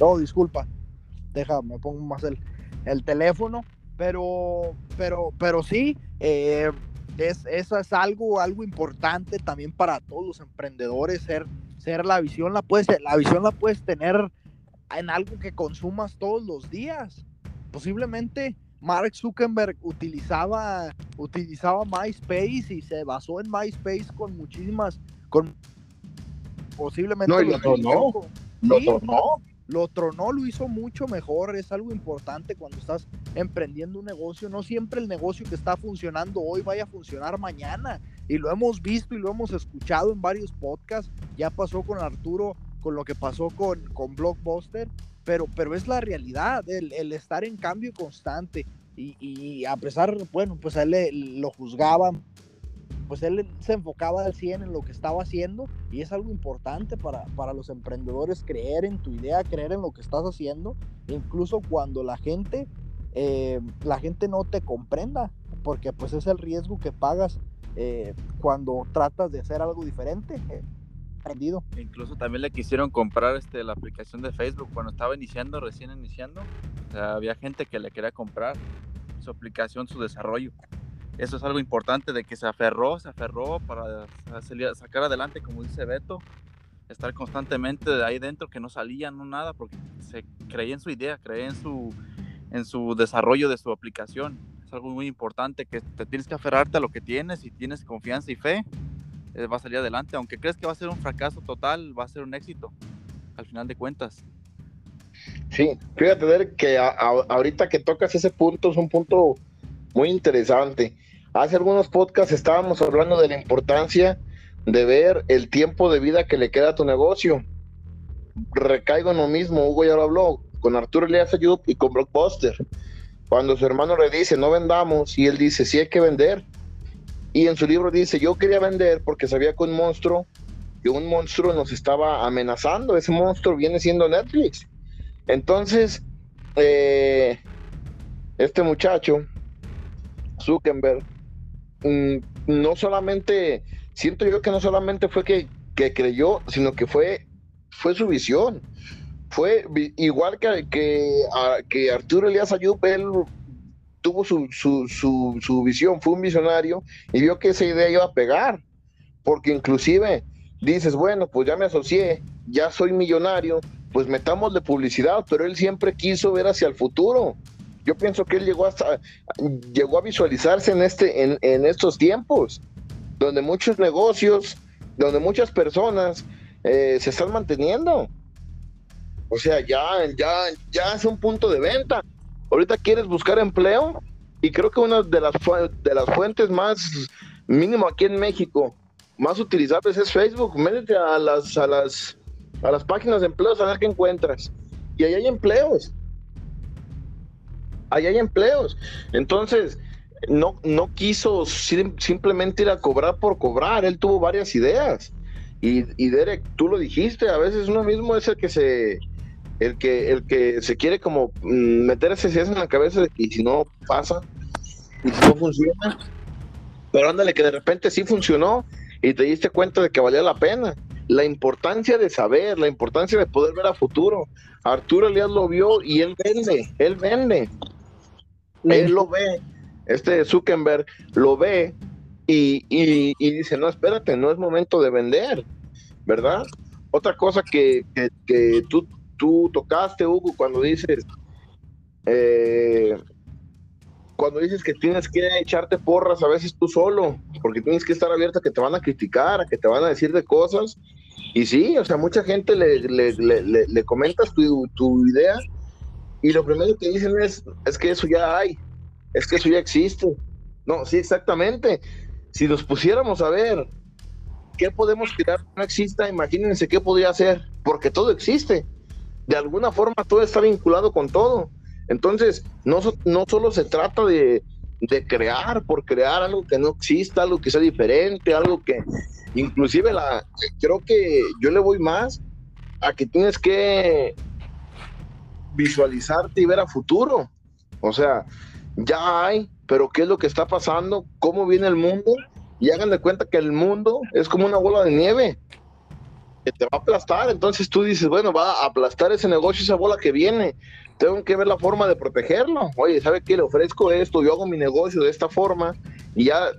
No, disculpa. Déjame, me pongo más el, el teléfono, pero, pero, pero sí, eh, es, eso es algo, algo importante también para todos los emprendedores, ser ser la visión la puedes, la visión la puedes tener en algo que consumas todos los días. Posiblemente Mark Zuckerberg utilizaba, utilizaba MySpace y se basó en MySpace con muchísimas, con posiblemente no, lo tronó, lo tronó. Lo tronó, lo hizo mucho mejor. Es algo importante cuando estás emprendiendo un negocio. No siempre el negocio que está funcionando hoy vaya a funcionar mañana y lo hemos visto y lo hemos escuchado en varios podcasts. Ya pasó con Arturo, con lo que pasó con, con Blockbuster, pero, pero es la realidad, el, estar en cambio constante. Y, y, a pesar, bueno, pues a él lo juzgaban, pues él se enfocaba al 100 en lo que estaba haciendo y es algo importante para, para los emprendedores creer en tu idea, creer en lo que estás haciendo, incluso cuando la gente, eh, la gente no te comprenda, porque pues es el riesgo que pagas eh, cuando tratas de hacer algo diferente. Eh, aprendido. Incluso también le quisieron comprar este, la aplicación de Facebook cuando estaba iniciando, recién iniciando. había gente que le quería comprar su aplicación, su desarrollo. Eso es algo importante de que se aferró, se aferró para sacar adelante, como dice Beto, estar constantemente de ahí dentro, que no salía, no nada, porque se creía en su idea, creía en su, en su desarrollo de su aplicación es algo muy importante que te tienes que aferrarte a lo que tienes y tienes confianza y fe, eh, va a salir adelante. Aunque crees que va a ser un fracaso total, va a ser un éxito, al final de cuentas. Sí, fíjate que ahorita que tocas ese punto es un punto muy interesante. Hace algunos podcasts estábamos hablando de la importancia de ver el tiempo de vida que le queda a tu negocio. Recaigo en lo mismo, Hugo ya lo habló, con Arturo Elias Ayub y con Blockbuster. Cuando su hermano le dice, no vendamos, y él dice, sí hay que vender. Y en su libro dice, yo quería vender porque sabía que un monstruo, que un monstruo nos estaba amenazando. Ese monstruo viene siendo Netflix. Entonces, eh, este muchacho, Zuckerberg, no solamente, siento yo que no solamente fue que creyó, sino que fue, fue su visión. Fue igual que, que, que Arturo Elías Ayub, él tuvo su, su, su, su, visión, fue un visionario y vio que esa idea iba a pegar, porque inclusive dices, bueno, pues ya me asocié, ya soy millonario, pues metamos de publicidad, pero él siempre quiso ver hacia el futuro. Yo pienso que él llegó hasta llegó a visualizarse en este en, en estos tiempos donde muchos negocios, donde muchas personas eh, se están manteniendo. O sea, ya, ya, ya es un punto de venta. Ahorita quieres buscar empleo y creo que una de las, de las fuentes más, mínimo aquí en México, más utilizables es Facebook. Métete a las, a las, a las páginas de empleos a ver qué encuentras. Y ahí hay empleos. Ahí hay empleos. Entonces, no, no quiso simplemente ir a cobrar por cobrar, él tuvo varias ideas. Y, y, Derek, tú lo dijiste, a veces uno mismo es el que se el que el que se quiere como mm, meter ese en la cabeza de que si no pasa y si no funciona, pero ándale que de repente sí funcionó y te diste cuenta de que valía la pena. La importancia de saber, la importancia de poder ver a futuro. Arturo Elías lo vio y él vende, él vende. Él lo ve este Zuckerberg lo ve y, dice, no, espérate, no es momento de vender, ¿verdad? Otra cosa que, tú, tú, tocaste, Hugo, cuando dices, eh, cuando dices que tienes que echarte porras a veces tú solo, porque tienes que estar abierto a que te van a criticar, a que te van a decir de cosas. Y sí, o sea, mucha gente le, le, comentas tu, tu, idea y lo primero que dicen es, es que eso ya hay, es que eso ya existe. No, sí, exactamente. Si nos pusiéramos a ver qué podemos tirar no exista, imagínense qué podría hacer, porque todo existe. De alguna forma todo está vinculado con todo. Entonces, no, no solo se trata de, de crear por crear algo que no exista, algo que sea diferente, algo que inclusive la creo que yo le voy más a que tienes que visualizarte y ver a futuro. O sea, ya hay, pero ¿qué es lo que está pasando? ¿Cómo viene el mundo? Y hagan de cuenta que el mundo es como una bola de nieve que te va a aplastar. Entonces tú dices, bueno, va a aplastar ese negocio, esa bola que viene. Tengo que ver la forma de protegerlo. Oye, ¿sabe qué? Le ofrezco esto, yo hago mi negocio de esta forma y ya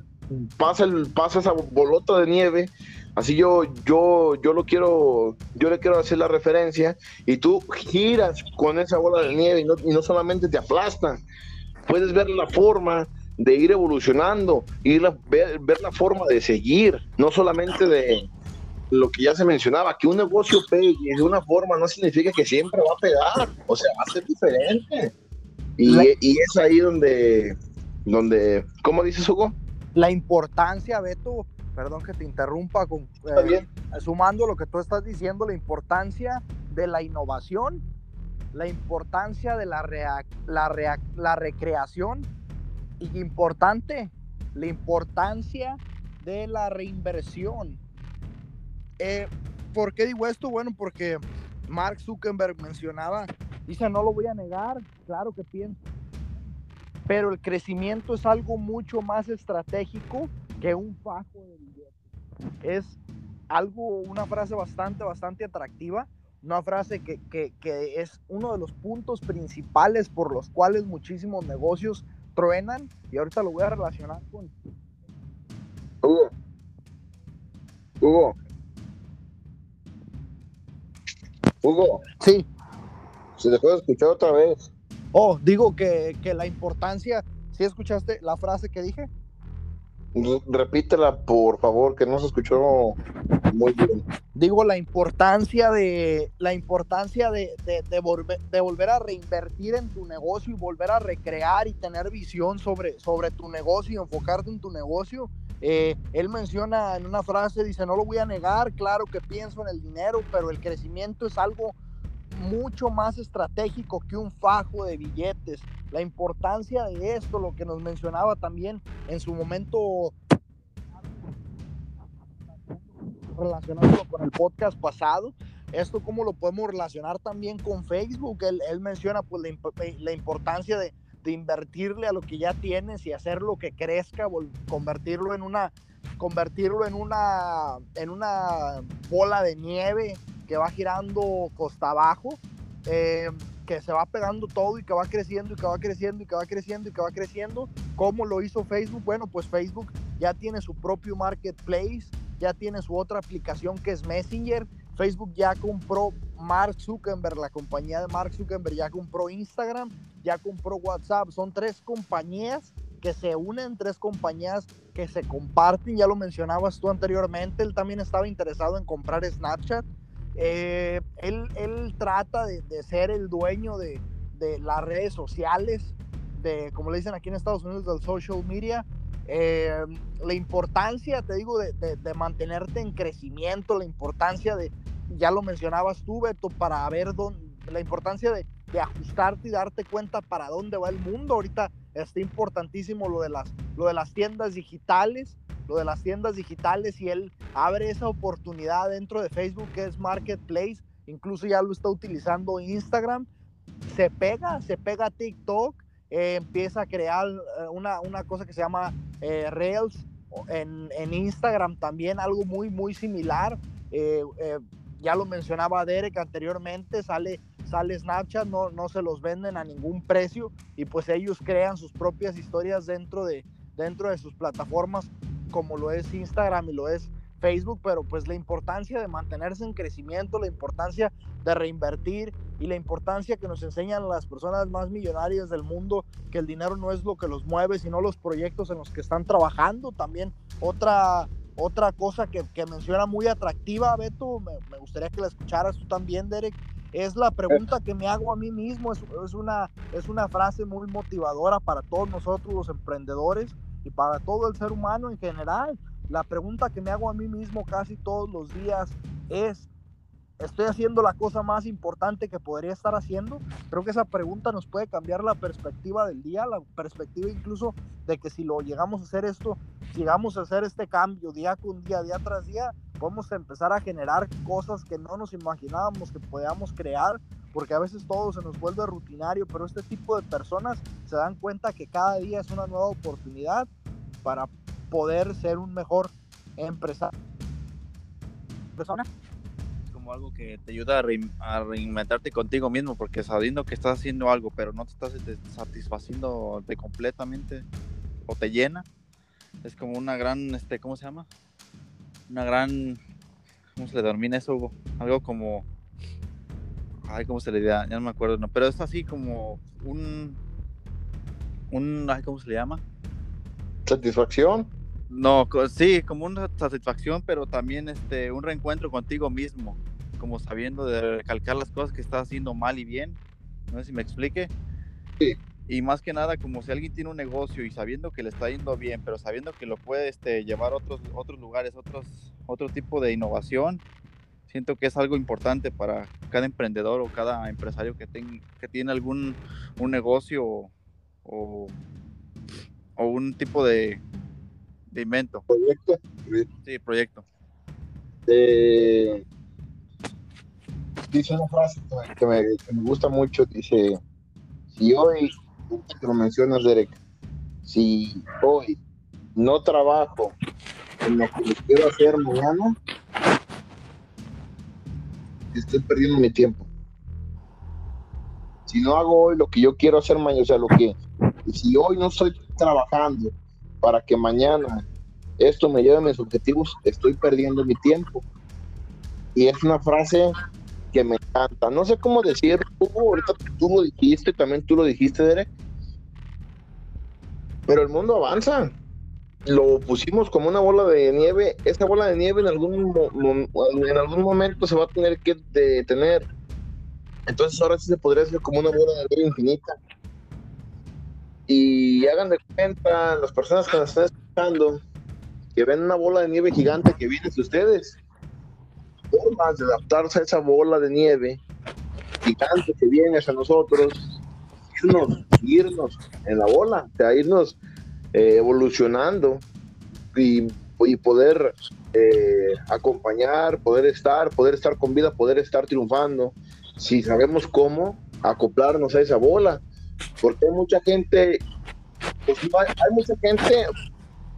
pasa, el, pasa esa bolota de nieve. Así yo, yo, yo lo quiero, yo le quiero hacer la referencia y tú giras con esa bola de nieve y no, y no solamente te aplastan, puedes ver la forma de ir evolucionando, ir ver, la forma de seguir, no solamente de lo que ya se mencionaba, que un negocio pegue de una forma no significa que siempre va a pegar, o sea, va a ser diferente. Y, es ahí donde, donde, ¿cómo dices, Hugo? La importancia, Beto, perdón que te interrumpa, con, eh, sumando lo que tú estás diciendo, la importancia de la innovación la importancia de la, la, la recreación y importante, la importancia de la reinversión. Eh, ¿Por qué digo esto? Bueno, porque Mark Zuckerberg mencionaba, dice, no lo voy a negar, claro que pienso, pero el crecimiento es algo mucho más estratégico que un fajo de billetes. Es algo, una frase bastante, bastante atractiva una frase que, es uno de los puntos principales por los cuales muchísimos negocios truenan y ahorita lo voy a relacionar con... Hugo. Hugo. Hugo. Sí. Se dejó de escuchar otra vez. Oh, digo que, que la importancia, ¿sí escuchaste la frase que dije? Repítela, por favor, que no se escuchó muy bien. Digo la importancia de la importancia de, de, volver, de volver a reinvertir en tu negocio y volver a recrear y tener visión sobre, sobre tu negocio y enfocarte en tu negocio. Eh, él menciona en una frase, dice, no lo voy a negar, claro que pienso en el dinero, pero el crecimiento es algo mucho más estratégico que un fajo de billetes. La importancia de esto, lo que nos mencionaba también en su momento relacionado con el podcast pasado, esto cómo lo podemos relacionar también con Facebook. Él, menciona pues la, importancia de, de invertirle a lo que ya tienes y hacerlo que crezca, convertirlo en una convertirlo en una en una bola de nieve que va girando costa abajo, eh, que se va pegando todo y que va creciendo y que va creciendo y que va creciendo y que va creciendo. ¿Cómo lo hizo Facebook? Bueno, pues Facebook ya tiene su propio marketplace, ya tiene su otra aplicación que es Messenger. Facebook ya compró Mark Zuckerberg, la compañía de Mark Zuckerberg ya compró Instagram, ya compró WhatsApp. Son tres compañías que se unen, tres compañías que se comparten. Ya lo mencionabas tú anteriormente. Él también estaba interesado en comprar Snapchat. Eh, él, él, trata de, de, ser el dueño de, de, las redes sociales, de, como le dicen aquí en Estados Unidos, del social media. Eh, la importancia, te digo, de, de, mantenerte en crecimiento, la importancia de, ya lo mencionabas tú, Beto, para ver dónde, la importancia de, ajustarte y darte cuenta para dónde va el mundo. Ahorita está importantísimo lo de las, lo de las tiendas digitales, lo de las tiendas digitales y él abre esa oportunidad dentro de Facebook que es Marketplace, incluso ya lo está utilizando Instagram, se pega, se pega TikTok, eh, empieza a crear eh, una, una, cosa que se llama eh, Reels en, en, Instagram también, algo muy, muy similar. ya lo mencionaba Derek anteriormente, sale, sale Snapchat, no, no se los venden a ningún precio y pues ellos crean sus propias historias dentro de, dentro de sus plataformas como lo es Instagram y lo es Facebook, pero pues la importancia de mantenerse en crecimiento, la importancia de reinvertir y la importancia que nos enseñan las personas más millonarias del mundo, que el dinero no es lo que los mueve, sino los proyectos en los que están trabajando. También otra, otra cosa que, que menciona muy atractiva, Beto, me, me, gustaría que la escucharas tú también, Derek, es la pregunta que me hago a mí mismo, es, es, una, es una frase muy motivadora para todos nosotros los emprendedores y para todo el ser humano en general. La pregunta que me hago a mí mismo casi todos los días es, ¿estoy haciendo la cosa más importante que podría estar haciendo? Creo que esa pregunta nos puede cambiar la perspectiva del día, la perspectiva incluso de que si lo llegamos a hacer esto, llegamos a hacer este cambio día con día, día tras día, podemos empezar a generar cosas que no nos imaginábamos que podíamos crear porque a veces todo se nos vuelve rutinario, pero este tipo de personas se dan cuenta que cada día es una nueva oportunidad para poder ser un mejor empresario. Persona. Es como algo que te ayuda a, reinventarte contigo mismo, porque sabiendo que estás haciendo algo, pero no te estás satisfaciendo de completamente o te llena, es como una gran, este, ¿cómo se llama? Una gran, ¿cómo se le denomina eso, Hugo? Algo como ay, ¿cómo se le llama? Ya no me acuerdo, no, pero es así como un, un, ay, ¿cómo se le llama? Satisfacción. No, sí, como una satisfacción, pero también este, un reencuentro contigo mismo, como sabiendo de recalcar las cosas que estás haciendo mal y bien. No sé si me explique. Sí. Y más que nada, como si alguien tiene un negocio y sabiendo que le está yendo bien, pero sabiendo que lo puede este, llevar a otros, otros lugares, otros, otro tipo de innovación, siento que es algo importante para cada emprendedor o cada empresario que, que tiene algún un negocio o, o un tipo de, de, invento. Proyecto. Sí, proyecto. Eh, dice una frase que me, que me, gusta mucho, dice, si hoy, te lo mencionas Derek, si hoy no trabajo en lo que quiero hacer mañana, estoy perdiendo mi tiempo. Si no hago hoy lo que yo quiero hacer mañana, o sea, lo que, si hoy no estoy trabajando para que mañana esto me lleve a mis objetivos, estoy perdiendo mi tiempo. Y es una frase que me encanta. No sé cómo decir, ahorita tú lo dijiste, también tú lo dijiste, Derek. Pero el mundo avanza lo pusimos como una bola de nieve, esa bola de nieve en algún, en algún momento se va a tener que detener. Entonces ahora sí se podría hacer como una bola de nieve infinita. Y hagan de cuenta las personas que nos están escuchando que ven una bola de nieve gigante que viene de ustedes. Formas de adaptarse a esa bola de nieve gigante que viene hacia nosotros, irnos, irnos en la bola, o sea, irnos eh, evolucionando y, poder eh, acompañar, poder estar, poder estar con vida, poder estar triunfando. Si sabemos cómo acoplarnos a esa bola, Porque hay mucha gente, pues, hay, mucha gente,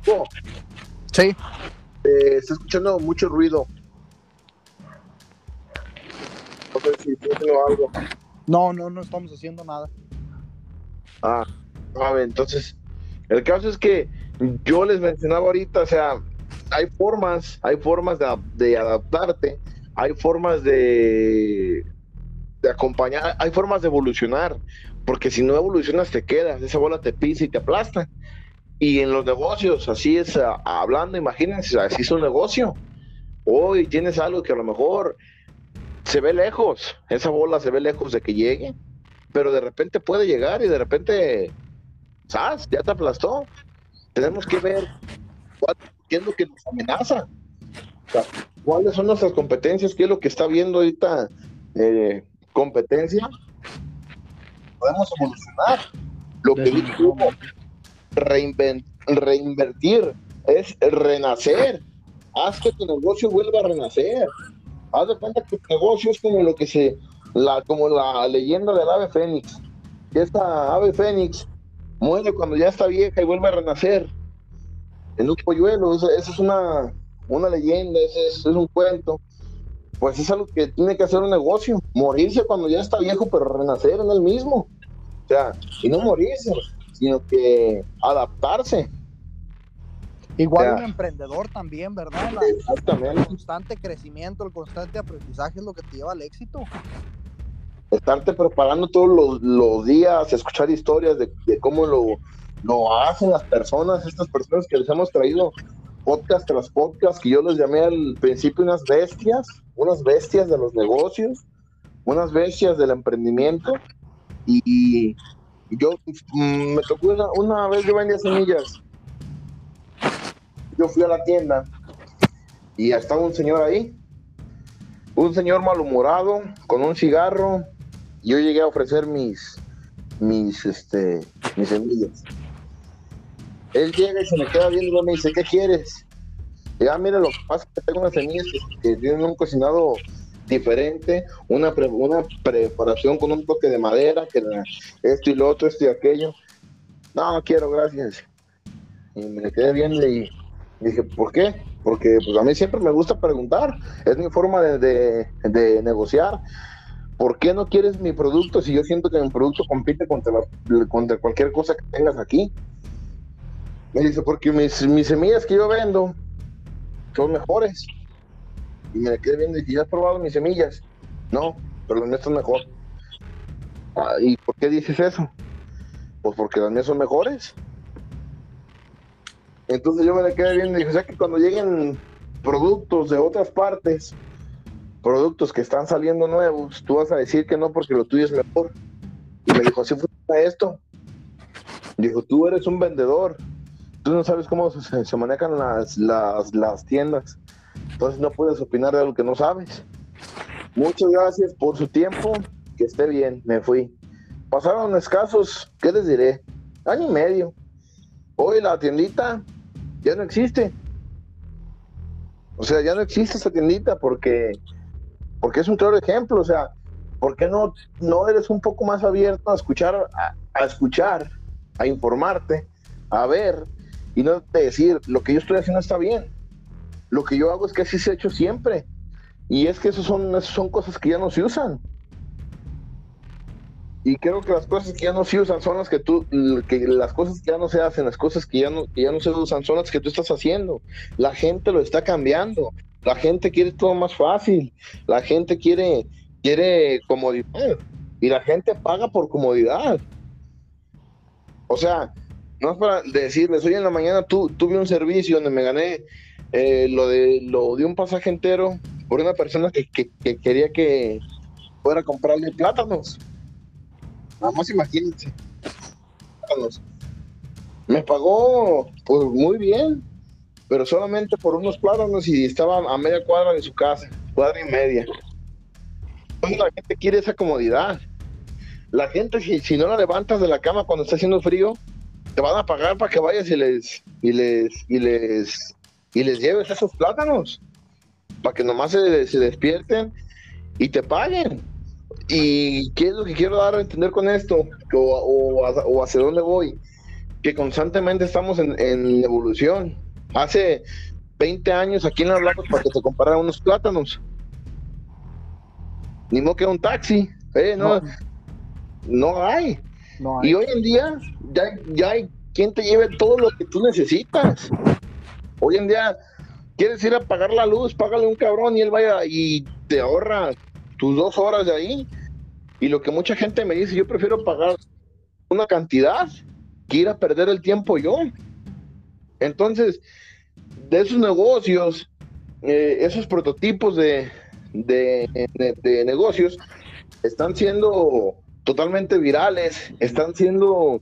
oh, sí. Eh, está escuchando mucho ruido. No sé si algo. No, no, no estamos haciendo nada. Ah, a ver, entonces, el caso es que yo les mencionaba ahorita, o sea, hay formas, hay formas de, adaptarte, hay formas de, acompañar, hay formas de evolucionar, porque si no evolucionas te quedas, esa bola te pisa y te aplasta. Y en los negocios, así es, hablando, imagínense, así es un negocio. Hoy tienes algo que a lo mejor se ve lejos, esa bola se ve lejos de que llegue, pero de repente puede llegar y de repente, Ya te aplastó. Tenemos que ver qué es lo que nos amenaza. ¿Cuáles son nuestras competencias? ¿Qué es lo que está viendo ahorita eh, competencia? Podemos evolucionar. Lo que dijo reinvertir es renacer. Haz que tu negocio vuelva a renacer. Haz de cuenta que tu negocio es como lo que se, la, como la leyenda del ave fénix. Que esta ave fénix muere cuando ya está vieja y vuelve a renacer en un polluelo. Esa, es una, una leyenda, ese es, un cuento. Pues es algo que tiene que hacer un negocio. Morirse cuando ya está viejo, pero renacer en el mismo. O sea, y no morirse, sino que adaptarse. Igual un emprendedor también, ¿verdad? el constante crecimiento, el constante aprendizaje es lo que te lleva al éxito. Estarte preparando todos los, días, escuchar historias de, cómo lo, lo hacen las personas, estas personas que les hemos traído podcast tras podcast, que yo les llamé al principio unas bestias, unas bestias de los negocios, unas bestias del emprendimiento. Y, yo mm, me tocó una, vez yo vendía semillas. Yo fui a la tienda y estaba un señor ahí, un señor malhumorado con un cigarro. Yo llegué a ofrecer mis, mis, este, mis semillas. Él llega y se me queda viendo y me dice, ¿qué quieres? Y ah, mira, lo que pasa tengo unas semillas que tienen un cocinado diferente, una, una preparación con un toque de madera, que esto y lo otro, esto y aquello. No, no quiero, gracias. Y me quedé viendo y dije, ¿por qué? Porque pues a mí siempre me gusta preguntar, es mi forma de, de, negociar. ¿Por qué no quieres mi producto si yo siento que mi producto compite contra, contra cualquier cosa que tengas aquí? Me dice, porque mis, semillas que yo vendo son mejores. Y me quedé viendo y ¿ya has probado mis semillas? No, pero las mías son mejor. Ah, ¿Y por qué dices eso? Pues porque las mías son mejores. Entonces yo me quedé viendo y dije, o sea que cuando lleguen productos de otras partes, productos que están saliendo nuevos, tú vas a decir que no porque lo tuyo es mejor. Y me dijo, así funciona esto. Dijo, tú eres un vendedor. Tú no sabes cómo se, se manejan las, las, las tiendas. Entonces no puedes opinar de algo que no sabes. Muchas gracias por su tiempo. Que esté bien, me fui. Pasaron escasos, ¿qué les diré? Año y medio. Hoy la tiendita ya no existe. O sea, ya no existe esa tiendita porque, porque es un claro ejemplo. O sea, ¿por qué no, no eres un poco más abierto a escuchar, a, escuchar, a informarte, a ver y no decir lo que yo estoy haciendo está bien? Lo que yo hago es que así se ha hecho siempre. Y es que eso son, son cosas que ya no se usan. Y creo que las cosas que ya no se usan son las que tú, que las cosas que ya no se hacen, las cosas que ya no, que ya no se usan son las que tú estás haciendo. La gente lo está cambiando. La gente quiere todo más fácil. La gente quiere, quiere comodidad. Y la gente paga por comodidad. O sea, no es para decirles, hoy en la mañana tu, tuve un servicio donde me gané eh, lo, de, lo de un pasaje entero por una persona que, quería que fuera a comprarle plátanos. Nada más imagínense. Plátanos. Me pagó pues muy bien, pero solamente por unos plátanos y estaba a media cuadra de su casa, cuadra y media. la gente quiere esa comodidad. La gente, si, si no la levantas de la cama cuando está haciendo frío, te van a pagar para que vayas y les, y les, y les y les lleves esos plátanos para que nomás se, se despierten y te paguen. y qué es lo que quiero dar a entender con esto, o, hacia dónde voy, que constantemente estamos en, evolución. Hace 20 años aquí en las lagos para que te compararan unos plátanos. Ni modo que un taxi, eh, no, no, hay. Y hoy en día ya, ya hay quien te lleve todo lo que tú necesitas. Hoy en día quieres ir a pagar la luz, págale un cabrón y él vaya y te ahorra tus dos horas de ahí. Y lo que mucha gente me dice, yo prefiero pagar una cantidad que ir a perder el tiempo yo. Entonces, de esos negocios, eh, esos prototipos de, de, negocios están siendo totalmente virales, están siendo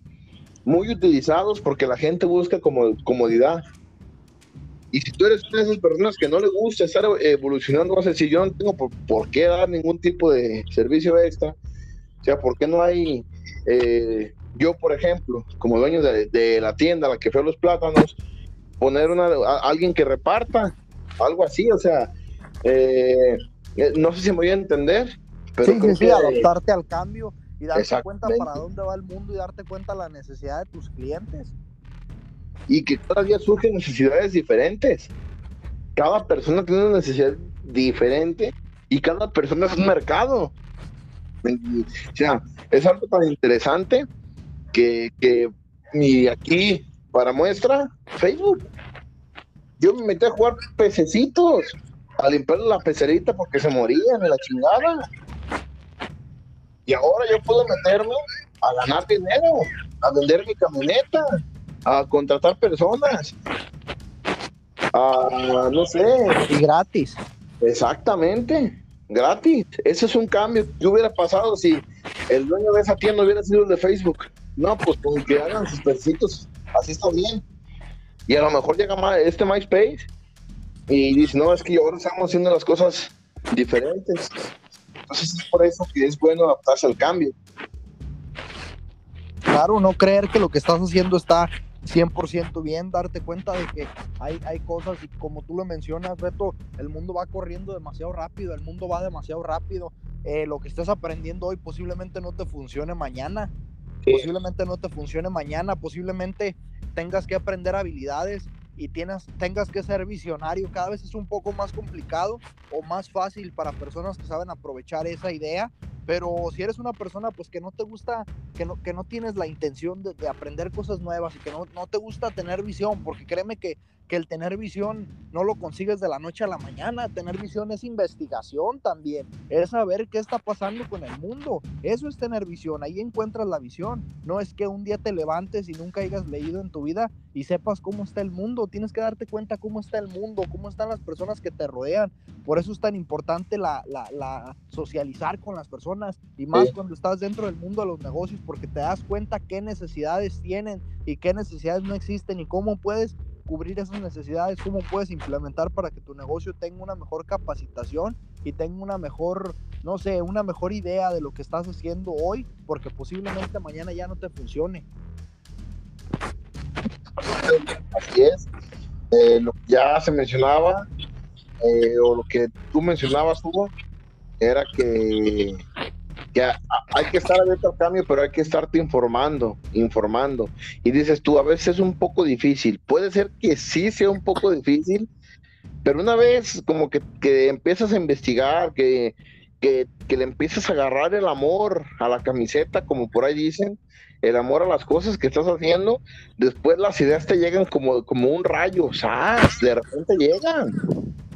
muy utilizados porque la gente busca como, comodidad. Y si tú eres una de esas personas que no le gusta estar evolucionando, vas a decir, yo no tengo por, qué dar ningún tipo de servicio extra. O sea, ¿por qué no hay, eh, yo por ejemplo, como dueño de, la tienda a la que fue los plátanos, poner una, alguien que reparta, algo así, o sea, eh, eh, no sé si me voy a entender. Pero sí, sí, sí, adaptarte al cambio y darte cuenta para dónde va el mundo y darte cuenta la necesidad de tus clientes y que cada día surgen necesidades diferentes. Cada persona tiene una necesidad diferente y cada persona es un mercado. O sea, es algo tan interesante que, que y aquí, para muestra, Facebook. Yo me metí a jugar pececitos, a limpiar la pecerita porque se morían de la chingada. Y ahora yo puedo meterme a ganar dinero, a vender mi camioneta, a contratar personas. A, no sé. Y gratis. Exactamente, gratis. Ese es un cambio. ¿Qué hubiera pasado si el dueño de esa tienda hubiera sido el de Facebook? No, pues con que hagan sus pesitos, así está bien. Y a lo mejor llega este MySpace y dice, no, es que ahora estamos haciendo las cosas diferentes. Entonces es por eso que es bueno adaptarse al cambio. Claro, no creer que lo que estás haciendo está 100% bien, darte cuenta de que hay, hay cosas y como tú lo mencionas, Beto, el mundo va corriendo demasiado rápido, el mundo va demasiado rápido. Eh, lo que estés aprendiendo hoy posiblemente no te funcione mañana, posiblemente no te funcione mañana, posiblemente tengas que aprender habilidades y tienes, tengas que ser visionario. Cada vez es un poco más complicado o más fácil para personas que saben aprovechar esa idea pero si eres una persona pues que no te gusta, que no, que no tienes la intención de, aprender cosas nuevas y que no, no, te gusta tener visión, porque créeme que que el tener visión no lo consigues de la noche a la mañana. Tener visión es investigación también, es saber qué está pasando con el mundo. Eso es tener visión, ahí encuentras la visión. No es que un día te levantes y nunca hayas leído en tu vida y sepas cómo está el mundo. Tienes que darte cuenta cómo está el mundo, cómo están las personas que te rodean. Por eso es tan importante la, la, socializar con las personas y más cuando estás dentro del mundo de los negocios porque te das cuenta qué necesidades tienen y qué necesidades no existen y cómo puedes cubrir esas necesidades, cómo puedes implementar para que tu negocio tenga una mejor capacitación y tenga una mejor, no sé, una mejor idea de lo que estás haciendo hoy, porque posiblemente mañana ya no te funcione. Así es. Eh, lo que ya se mencionaba, eh, o lo que tú mencionabas, Hugo, era que que hay que estar abierto al cambio, pero hay que estarte informando, informando. Y dices tú, a veces es un poco difícil. Puede ser que sí sea un poco difícil, pero una vez como que, que empiezas a investigar, que, que, que, le empiezas a agarrar el amor a la camiseta, como por ahí dicen, el amor a las cosas que estás haciendo, después las ideas te llegan como, como un rayo, ¿sabes? De repente llegan.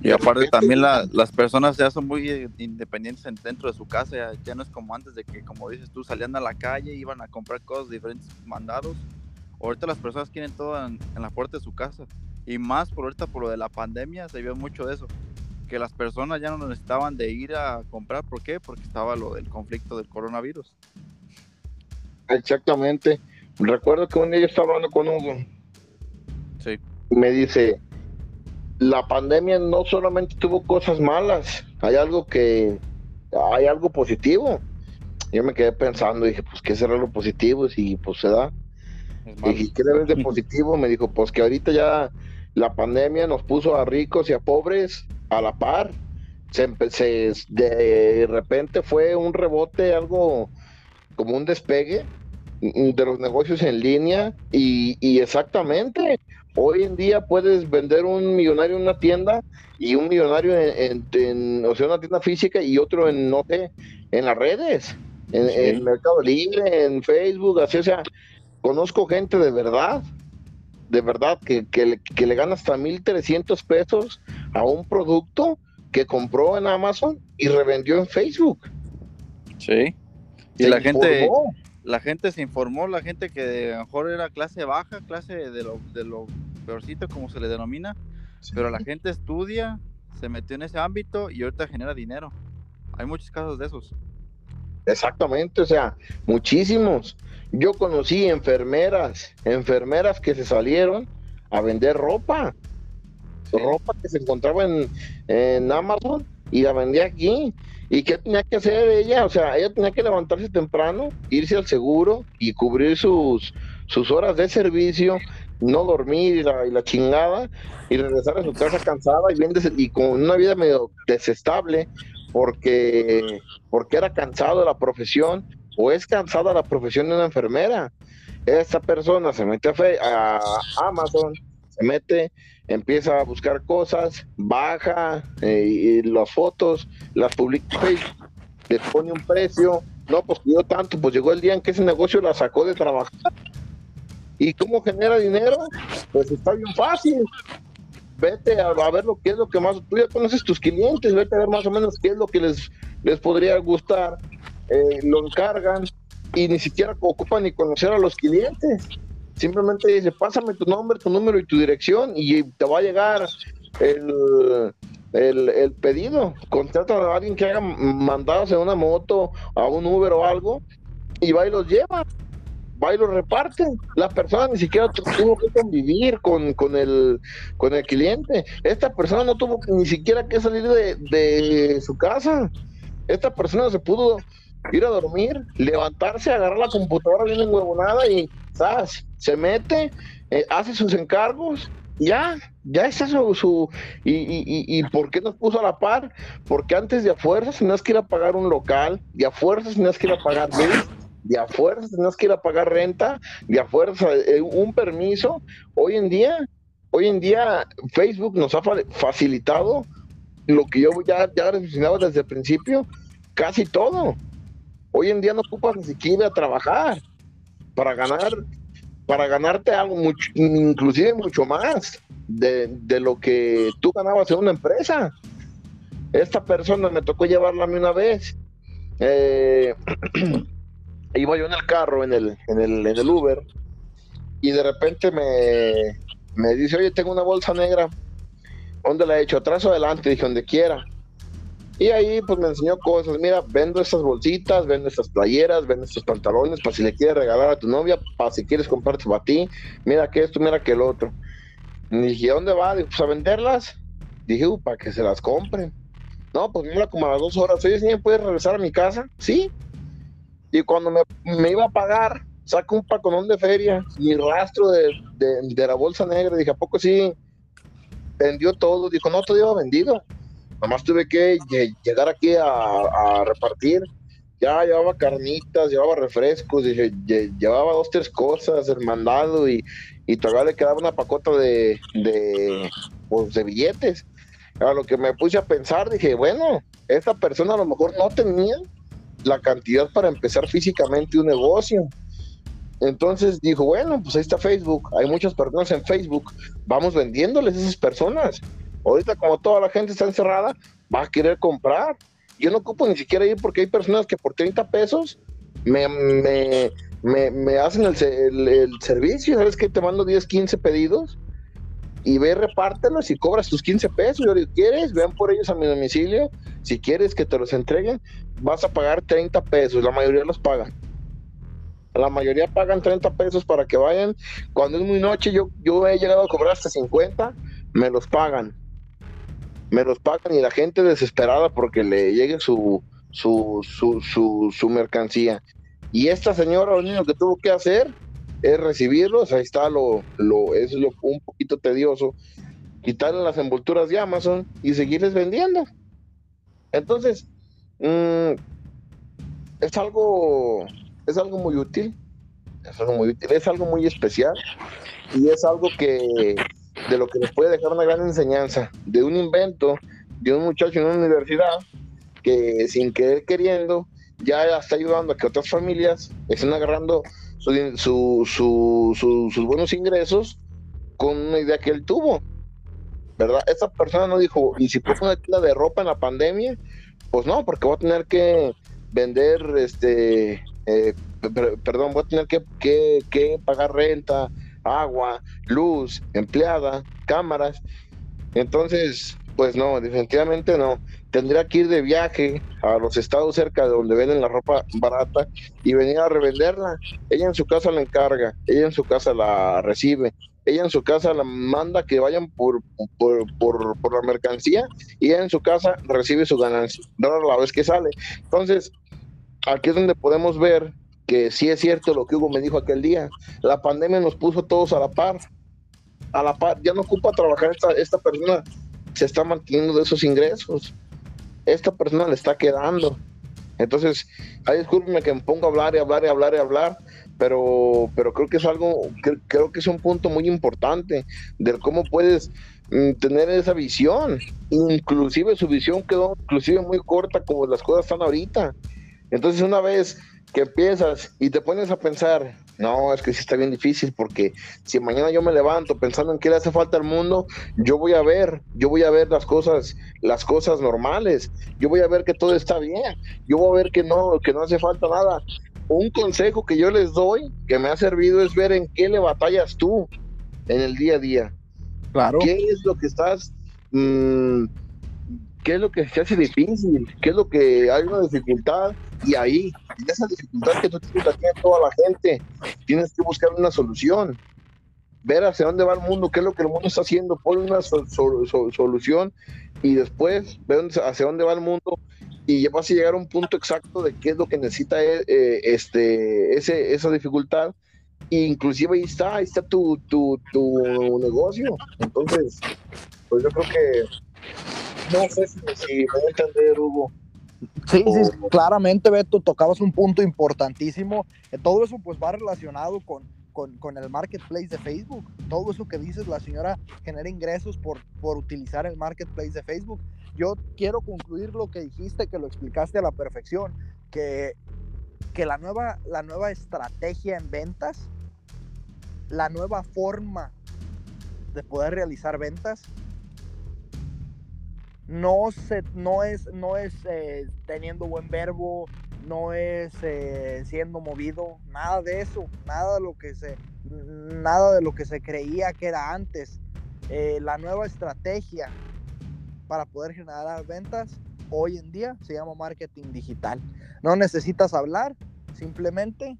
Y aparte también las personas ya son muy independientes dentro de su casa, ya, no es como antes de que, como dices tú, salían a la calle, iban a comprar cosas diferentes mandados. Ahorita las personas quieren todo en, la puerta de su casa. Y más por ahorita, por lo de la pandemia, se vio mucho de eso. Que las personas ya no necesitaban de ir a comprar. ¿Por qué? Porque estaba lo del conflicto del coronavirus. Exactamente. Recuerdo que un día yo estaba hablando con Hugo. Sí. Me dice, la pandemia no solamente tuvo cosas malas, hay algo que, hay algo positivo. Yo me quedé pensando, dije, pues, ¿qué será lo positivo? Y pues se da. Dije, ¿qué le ves de positivo? Me dijo, pues que ahorita ya la pandemia nos puso a ricos y a pobres a la par. se, de repente fue un rebote, algo como un despegue de los negocios en línea y, exactamente, hoy en día puedes vender un millonario en una tienda y un millonario en, o sea, una tienda física y otro en, no sé, en las redes, en, Mercado Libre, en Facebook, así, o sea, conozco gente de verdad, de verdad, que, que, le, que le gana hasta 1.300 pesos a un producto que compró en Amazon y revendió en Facebook. Sí. Y la gente, la gente se informó, la gente que a lo mejor era clase baja, clase de lo, de lo peorcito, como se le denomina, pero la gente estudia, se metió en ese ámbito y ahorita genera dinero. Hay muchos casos de esos. Exactamente, o sea, muchísimos. Yo conocí enfermeras, enfermeras que se salieron a vender ropa ropa que se encontraba en, en Amazon y la vendía aquí. ¿Y qué tenía que hacer ella? O sea, ella tenía que levantarse temprano, irse al seguro y cubrir sus, sus horas de servicio, no dormir y la, y la chingada, y regresar a su casa cansada y, bien y con una vida medio desestable porque, porque era cansado la profesión o es cansada la profesión de una enfermera. Esta persona se mete a, a Amazon, se mete empieza a buscar cosas, baja eh, y las fotos, las publica le pone un precio, no, pues pidió tanto, pues llegó el día en que ese negocio la sacó de trabajar. ¿Y cómo genera dinero? Pues está bien fácil. Vete a, ver lo que es lo que más, tú ya conoces tus clientes, vete a ver más o menos qué es lo que les, les podría gustar, eh, lo encargan y ni siquiera ocupan ni conocer a los clientes Simplemente dice, pásame tu nombre, tu número y tu dirección y te va a llegar el, el, pedido. Contrata a alguien que haga mandados en una moto, a un Uber o algo, y va y los lleva. Va y los reparte. La persona ni siquiera tuvo que convivir con, con, el, con el cliente. Esta persona no tuvo ni siquiera que salir de, de su casa. Esta persona se pudo ir a dormir, levantarse, agarrar la computadora bien enhuevonada y se mete, eh, hace sus encargos, ya, ya es eso su, y, y, y, ¿por qué nos puso a la par? Porque antes de a fuerzas tenías que ir a pagar un local, de a fuerzas tenías que ir a pagar luz, de a fuerzas tenías que ir a pagar renta, de a fuerza eh, un permiso. Hoy en día, hoy en día Facebook nos ha facilitado lo que yo ya, ya desde el principio, casi todo. Hoy en día no ocupas ni siquiera trabajar para ganar, para ganarte algo, mucho, inclusive mucho más de, lo que tú ganabas en una empresa. Esta persona me tocó llevarla a mí una vez. Eh, iba yo en el carro, en el, en el, en el Uber, y de repente me, me dice, oye, tengo una bolsa negra. ¿Dónde la he hecho? Atrás o adelante, dije, donde quiera. Y ahí pues me enseñó cosas, mira, vendo estas bolsitas, vendo estas playeras, vendo estos pantalones para si le quieres regalar a tu novia, para si quieres comprarte para ti, mira que esto, mira que el otro. Dije, ¿dónde va? Dije, pues a venderlas. Dije, uh, para que se las compren. No, pues mira, como a las dos horas, oye, ¿sí puedes regresar a mi casa? Sí. Y cuando me, iba a pagar, saco un paconón de feria y rastro de, de, la bolsa negra. Dije, ¿a poco sí? Vendió todo. Dijo, no, todo iba vendido Nomás tuve que llegar aquí a, repartir. Ya llevaba carnitas, llevaba refrescos, llevaba dos, tres cosas, el mandado y, y todavía le quedaba una pacota de, de, pues, de billetes. A lo que me puse a pensar, dije, bueno, esta persona a lo mejor no tenía la cantidad para empezar físicamente un negocio. Entonces dijo, bueno, pues ahí está Facebook, hay muchas personas en Facebook, vamos vendiéndoles a esas personas. Ahorita como toda la gente está encerrada, va a querer comprar. Yo no ocupo ni siquiera ir porque hay personas que por 30 pesos me, me, hacen el, servicio. ¿Sabes que Te mando 10, 15 pedidos y ve, repártelos y cobras tus 15 pesos. Yo digo, ¿quieres? Vean por ellos a mi domicilio. Si quieres que te los entreguen, vas a pagar 30 pesos. La mayoría los pagan. La mayoría pagan 30 pesos para que vayan. Cuando es muy noche, yo, yo he llegado a cobrar hasta 50, me los pagan me los pagan y la gente desesperada porque le llegue su, su, su, su, mercancía. Y esta señora lo único que tuvo que hacer es recibirlos, ahí está lo, lo es lo, un poquito tedioso, quitarle las envolturas de Amazon y seguirles vendiendo. Entonces, mm, es algo, es algo muy útil, es algo muy útil, es algo muy especial y es algo que de lo que nos puede dejar una gran enseñanza de un invento de un muchacho en una universidad que sin querer queriendo ya está ayudando a que otras familias estén agarrando sus buenos ingresos con una idea que él tuvo. ¿Verdad? Esa persona no dijo, ¿y si pongo una tienda de ropa en la pandemia? Pues no, porque voy a tener que vender, este, eh, perdón, voy a tener que, que pagar renta, agua, luz, empleada, cámaras. Entonces, pues no, definitivamente no. Tendría que ir de viaje a los estados cerca de donde venden la ropa barata y venir a revenderla. Ella en su casa la encarga, ella en su casa la recibe, ella en su casa la manda que vayan por, por, por, la mercancía y ella en su casa recibe su ganancia, rara la vez que sale. Entonces, aquí es donde podemos ver que sí es cierto lo que Hugo me dijo aquel día. La pandemia nos puso todos a la par. A la par, ya no ocupa trabajar esta, esta persona se está manteniendo de esos ingresos. Esta persona le está quedando. Entonces, discúlpeme que me pongo a hablar y hablar y hablar y hablar, pero, pero creo que es algo, creo que es un punto muy importante de cómo puedes mm, tener esa visión. Inclusive su visión quedó inclusive muy corta como las cosas están ahorita. Entonces, una vez que empiezas y te pones a pensar, no, es que sí está bien difícil porque si mañana yo me levanto pensando en qué le hace falta al mundo, yo voy a ver, yo voy a ver las cosas, las cosas normales, yo voy a ver que todo está bien, yo voy a ver que no, que no hace falta nada. Un consejo que yo les doy, que me ha servido, es ver en qué le batallas tú en el día a día. Claro. ¿Qué es lo que estás mmm, qué es lo que se hace difícil, qué es lo que hay una dificultad y ahí, en esa dificultad que tú tienes, la tiene toda la gente, tienes que buscar una solución, ver hacia dónde va el mundo, qué es lo que el mundo está haciendo, poner una solución y después ver hacia dónde va el mundo y vas a llegar a un punto exacto de qué es lo que necesita eh, eh, este, ese, esa dificultad. E inclusive ahí está, ahí está tu, tu, tu negocio. Entonces, pues yo creo que no sé si, me voy a entender, Hugo. Sí, sí, claramente, Beto, tocabas un punto importantísimo. Eh, todo eso pues va relacionado con, con, el marketplace de Facebook. Todo eso que dices, la señora genera ingresos por, por utilizar el marketplace de Facebook. Yo quiero concluir lo que dijiste, que lo explicaste a la perfección, que, que la, nueva, la nueva estrategia en ventas, la nueva forma de poder realizar ventas no, se, no es, no es eh, teniendo buen verbo, no es eh, siendo movido, nada de eso, nada de lo que se, nada de lo que se creía que era antes. Eh, la nueva estrategia para poder generar ventas hoy en día se llama marketing digital. No necesitas hablar, simplemente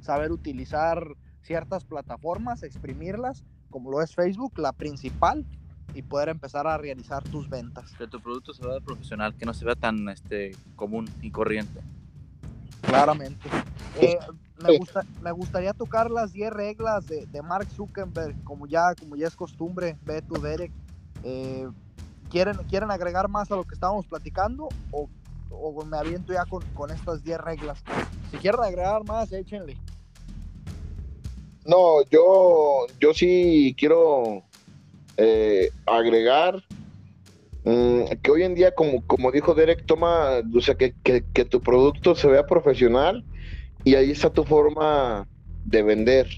saber utilizar ciertas plataformas, exprimirlas, como lo es Facebook, la principal, y poder empezar a realizar tus ventas. Que tu producto se vea profesional, que no se vea tan este, común y corriente. Claramente. Eh, me, gusta, me gustaría tocar las 10 reglas de, de, Mark Zuckerberg, como ya, como ya es costumbre, Beto, Derek. Eh, ¿quieren, ¿Quieren agregar más a lo que estábamos platicando o, o me aviento ya con, con estas 10 reglas? Si quieren agregar más, échenle. No, yo, yo sí quiero eh, agregar mm, que hoy en día, como, como dijo Derek, toma, o sea, que, que, tu producto se vea profesional y ahí está tu forma de vender.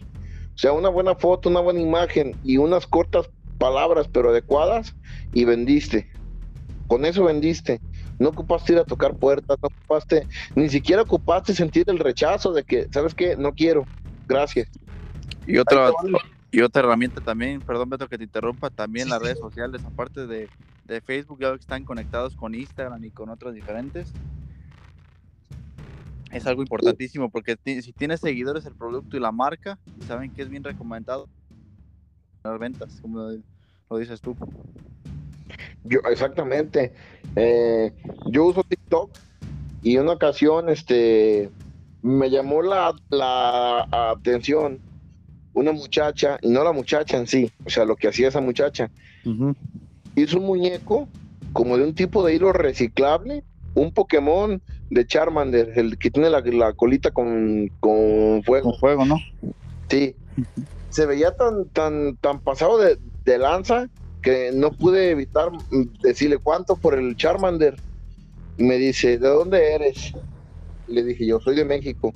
O sea, una buena foto, una buena imagen y unas cortas palabras pero adecuadas y vendiste. Con eso vendiste. No ocupaste ir a tocar puertas, no ocupaste, ni siquiera ocupaste sentir el rechazo de que, ¿sabes qué? No quiero. Gracias. Y otra, y otra herramienta también, perdón Beto que te interrumpa, también las redes sociales, aparte de, Facebook, ya que están conectados con Instagram y con otros diferentes. Es algo importantísimo porque si tienes seguidores el producto y la marca, saben que es bien recomendado las ventas, como lo dices tú. Yo, exactamente. Eh, yo uso TikTok y en una ocasión este, me llamó la, la atención una muchacha, y no la muchacha en sí, o sea, lo que hacía esa muchacha, hizo un muñeco como de un tipo de hilo reciclable, un Pokémon de Charmander, el que tiene la, colita con, con, fuego. Con fuego, ¿no? Sí. Se veía tan, tan, tan pasado de, de lanza que no pude evitar decirle cuánto por el Charmander. Me dice, ¿de dónde eres? Le dije, yo soy de México.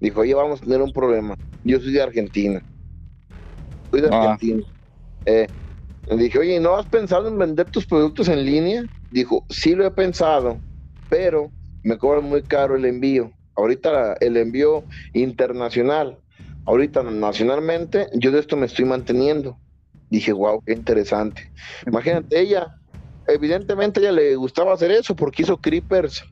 Dijo, oye, vamos a tener un problema. Yo soy de Argentina. De ah. Argentina. Eh, le dije, oye, ¿no has pensado en vender tus productos en línea? Dijo, sí lo he pensado, pero me cobra muy caro el envío. Ahorita el envío internacional, ahorita nacionalmente, yo de esto me estoy manteniendo. Dije, wow, qué interesante. Imagínate, ella, evidentemente ella le gustaba hacer eso porque hizo creepers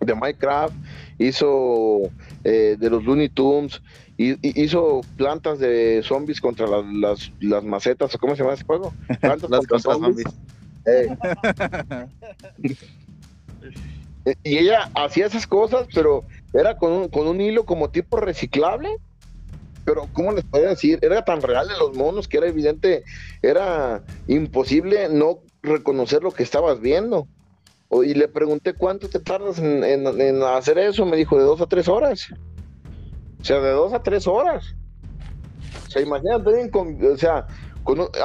de Minecraft, hizo eh, de los Looney Tunes, hizo plantas de zombies contra las, las, macetas, ¿cómo se llama ese juego? Plantas contra, zombies. Eh. y ella hacía esas cosas, pero era con un, con un hilo como tipo reciclable. Pero, ¿cómo les puedo decir? Era tan real de los monos que era evidente, era imposible no reconocer lo que estabas viendo. Y le pregunté cuánto te tardas en, en hacer eso. Me dijo de dos a tres horas. O sea, de dos a tres horas. O sea, imagínate, o sea,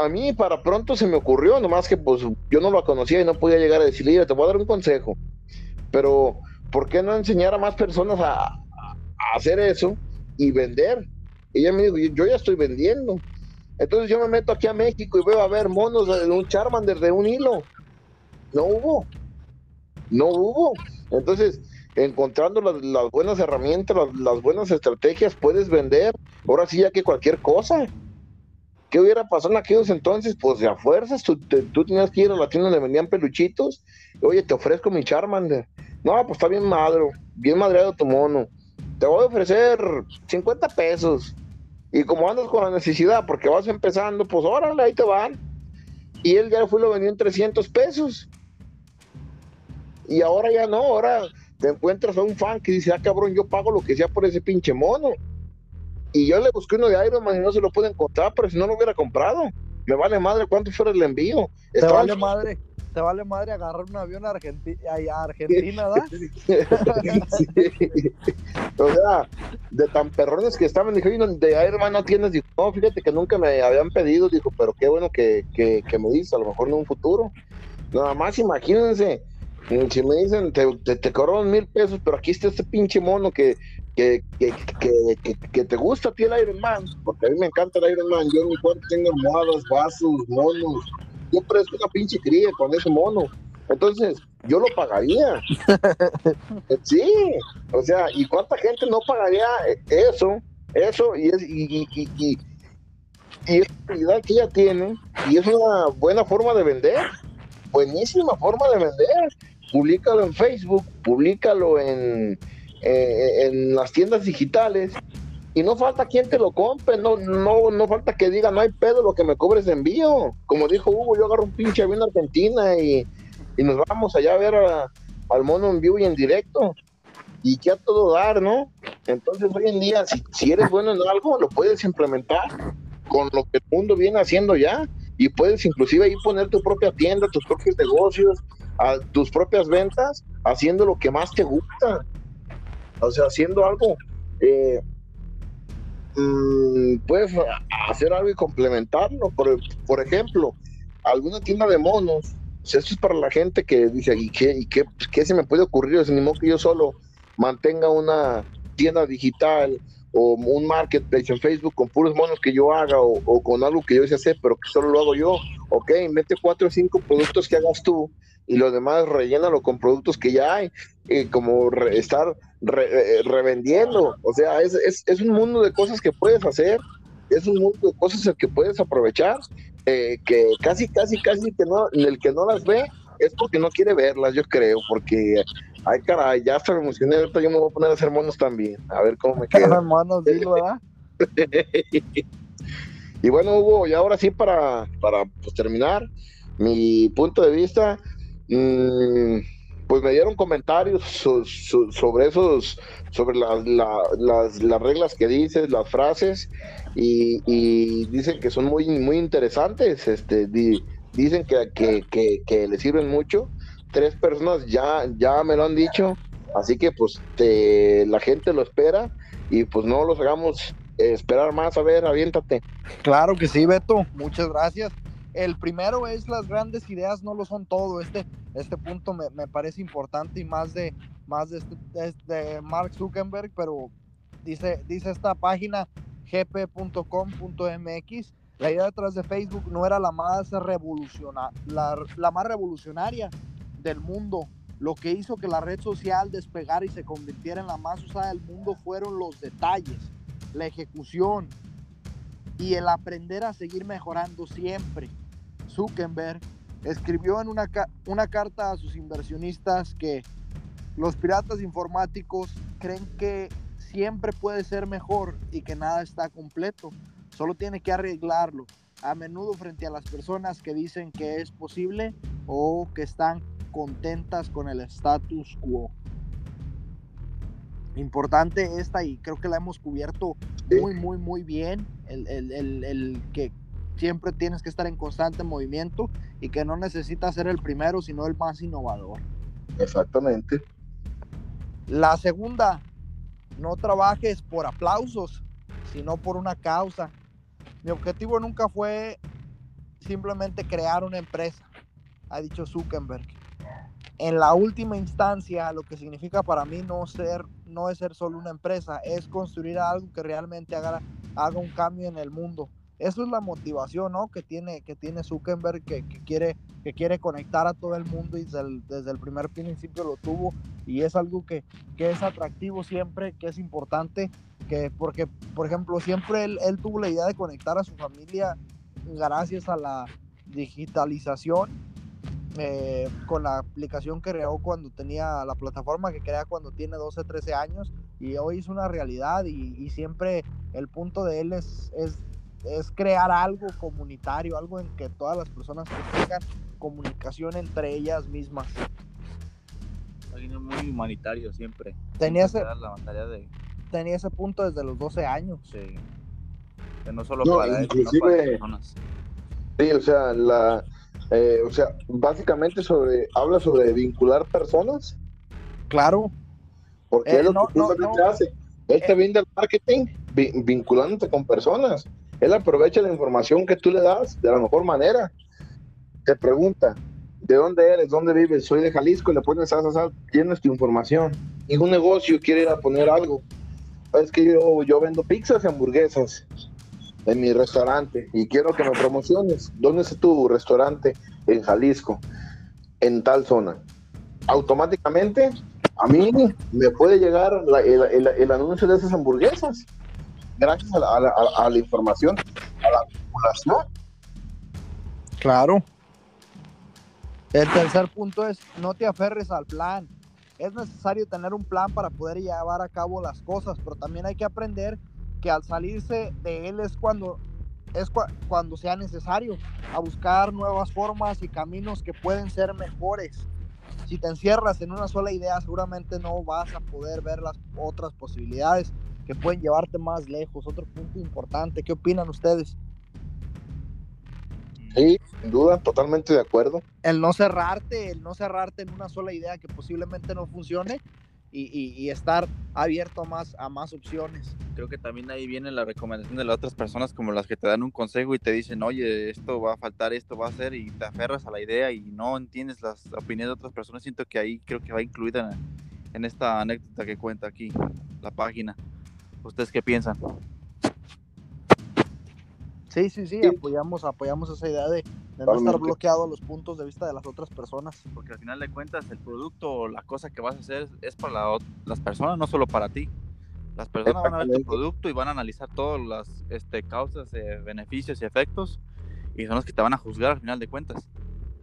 a mí para pronto se me ocurrió, nomás que pues yo no lo conocía y no podía llegar a decirle, te voy a dar un consejo. Pero, ¿por qué no enseñar a más personas a, hacer eso y vender? Y ella me dijo, yo ya estoy vendiendo. Entonces yo me meto aquí a México y veo a ver monos de un Charmander de un hilo. No hubo. No hubo. Entonces, encontrando las, buenas herramientas, las, buenas estrategias, puedes vender. Ahora sí, ya que cualquier cosa. ¿Qué hubiera pasado en aquellos entonces? Pues de a fuerzas, tú, tenías que ir a la tienda donde vendían peluchitos. Oye, te ofrezco mi Charmander. No, pues está bien madro, bien madreado tu mono. Te voy a ofrecer 50 pesos. Y como andas con la necesidad, porque vas empezando, pues órale, ahí te van. Y él ya fue lo vendió en 300 pesos. Y ahora ya no, ahora te encuentras a un fan que dice, ah, cabrón, yo pago lo que sea por ese pinche mono. Y yo le busqué uno de Iron Man y no se lo pude encontrar, pero si no lo hubiera comprado, me vale madre cuánto fuera el envío. Te vale madre, te vale madre agarrar un avión a, Argentina, ¿verdad? O sea, de tan perrones que estaban, dije, de Iron Man no tienes, dijo, no, fíjate que nunca me habían pedido, dijo, pero qué bueno que, que, que me dices, a lo mejor en un futuro. Nada más imagínense, si me dicen, te, te, mil pesos, pero aquí está este pinche mono que, que, que, te gusta a ti el Iron Man, porque a mí me encanta el Iron Man. Yo en mi cuarto tengo almohadas, vasos, monos. Yo presto una pinche cría con ese mono. Entonces, yo lo pagaría. sí, o sea, ¿y cuánta gente no pagaría eso? Eso, y es, y, y, y, y es la calidad que ella tiene, y es una buena forma de vender. Buenísima forma de vender públicalo en Facebook, públicalo en, eh, en las tiendas digitales y no falta quien te lo compre, no, no, no falta que diga, no hay pedo lo que me cobres de envío. Como dijo Hugo, yo agarro un pinche avión a Argentina y, nos vamos allá a ver al mono en vivo y en directo. Y que a todo dar, ¿no? Entonces hoy en día, si, si eres bueno en algo, lo puedes implementar con lo que el mundo viene haciendo ya. Y puedes inclusive ahí poner tu propia tienda, tus propios negocios, a tus propias ventas haciendo lo que más te gusta. O sea, haciendo algo. Eh, mm, puedes hacer algo y complementarlo. Por, por ejemplo, alguna tienda de monos. esto es para la gente que dice, ¿y qué, y qué, qué se me puede ocurrir? Es que yo solo mantenga una tienda digital o un marketplace en Facebook con puros monos que yo haga o, con algo que yo sé hacer, pero que solo lo hago yo. Ok, mete cuatro o cinco productos que hagas tú y los demás rellénalo con productos que ya hay, y como estar eh, revendiendo. O sea, es, es, es, un mundo de cosas que puedes hacer, es un mundo de cosas que puedes aprovechar, eh, que casi, casi, casi que no, el que no las ve es porque no quiere verlas, yo creo, porque, ay caray, ya hasta me emocioné, ahorita yo me voy a poner a hacer monos también, a ver cómo me queda. monos, ¿verdad? y bueno, Hugo, y ahora sí para, para pues, terminar, mi punto de vista, Mm, pues me dieron comentarios sobre esos, sobre las, las, reglas que dices, las frases, y, dicen que son muy, muy interesantes. Este, dicen que, que, que, le sirven mucho. Tres personas ya, ya me lo han dicho, así que pues te, la gente lo espera y pues no los hagamos esperar más. A ver, aviéntate. Claro que sí, Beto, muchas gracias. El primero es las grandes ideas no lo son todo. Este, este punto me, me parece importante y más de, más de, este, de Mark Zuckerberg, pero dice, dice esta página gp.com.mx, la idea detrás de Facebook no era la más, revoluciona, la, la más revolucionaria del mundo. Lo que hizo que la red social despegara y se convirtiera en la más usada del mundo fueron los detalles, la ejecución y el aprender a seguir mejorando siempre. Zuckerberg escribió en una, una carta a sus inversionistas que los piratas informáticos creen que siempre puede ser mejor y que nada está completo. Solo tiene que arreglarlo. A menudo frente a las personas que dicen que es posible o que están contentas con el status quo. Importante esta y creo que la hemos cubierto muy, muy, muy bien. El, el que siempre tienes que estar en constante movimiento y que no necesitas ser el primero, sino el más innovador. Exactamente. La segunda, no trabajes por aplausos, sino por una causa. Mi objetivo nunca fue simplemente crear una empresa, ha dicho Zuckerberg. En la última instancia, lo que significa para mí no ser, no es ser solo una empresa, es construir algo que realmente haga, haga un cambio en el mundo. Eso es la motivación, ¿no? Que tiene, que tiene Zuckerberg, que, quiere, que quiere conectar a todo el mundo y desde el, desde el primer principio lo tuvo y es algo que, que, es atractivo siempre, que es importante, que porque, por ejemplo, siempre él, él tuvo la idea de conectar a su familia gracias a la digitalización eh, con la aplicación que creó cuando tenía la plataforma que crea cuando tiene 12, 13 años y hoy es una realidad y, y siempre el punto de él es, es es crear algo comunitario, algo en que todas las personas tengan comunicación entre ellas mismas. Alguien muy humanitario siempre. Tenía ese, tenía ese punto desde los 12 años. Sí. Que no solo para inclusive, Sí, o sea, la, eh, o sea, básicamente sobre, habla sobre vincular personas. Claro. Porque eh, es lo que hace. Él te vende el marketing vinculándote con personas. Él aprovecha la información que tú le das de la mejor manera. Te pregunta, ¿de dónde eres? ¿Dónde vives? Soy de Jalisco y le pones a tienes tu información. Y un negocio quiere ir a poner algo. Es que yo, vendo pizzas y hamburguesas en mi restaurante y quiero que me promociones. ¿Dónde es tu restaurante? En Jalisco, en tal zona. Automáticamente a mí me puede llegar el, el anuncio de esas hamburguesas gracias a la, información, a la populación. Claro. El tercer punto es no te aferres al plan. Es necesario tener un plan para poder llevar a cabo las cosas, pero también hay que aprender que al salirse de él es cuando es cuando sea necesario a buscar nuevas formas y caminos que pueden ser mejores. Si te encierras en una sola idea, seguramente no vas a poder ver las otras posibilidades que pueden llevarte más lejos. Otro punto importante, ¿qué opinan ustedes? Sí, sin duda, totalmente de acuerdo. El no cerrarte, el no cerrarte en una sola idea que posiblemente no funcione y, estar abierto a más, a más opciones. Creo que también ahí viene la recomendación de las otras personas como las que te dan un consejo y te dicen, oye, esto va a faltar, esto va a ser, y te aferras a la idea y no entiendes las opiniones de otras personas. Siento que ahí creo que va incluida en, en esta anécdota que cuenta aquí la página. ¿Ustedes qué piensan? Sí, sí, sí, apoyamos, apoyamos esa idea de, no estar bloqueado a los puntos de vista de las otras personas. Porque al final de cuentas el producto o la cosa que vas a hacer es para las personas, no solo para ti. Las personas van a ver tu producto y van a analizar todas las este, causas, beneficios y efectos y son los que te van a juzgar al final de cuentas.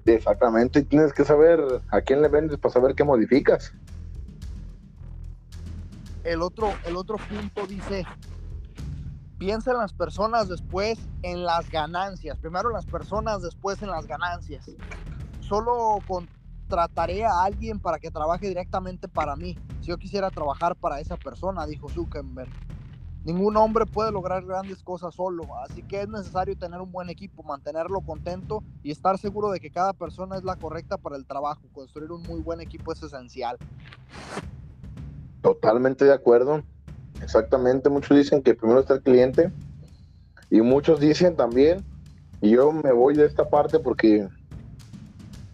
Exactamente, tienes que saber a quién le vendes para saber qué modificas el otro, el otro punto dice, piensa en las personas, después en las ganancias. Primero las personas, después en las ganancias. Solo contrataré a alguien para que trabaje directamente para mí. Si yo quisiera trabajar para esa persona, dijo Zuckerberg. Ningún hombre puede lograr grandes cosas solo, así que es necesario tener un buen equipo, mantenerlo contento y estar seguro de que cada persona es la correcta para el trabajo. Construir un muy buen equipo es esencial. Totalmente de acuerdo. Exactamente. Muchos dicen que primero está el cliente y muchos dicen también, y yo me voy de esta parte porque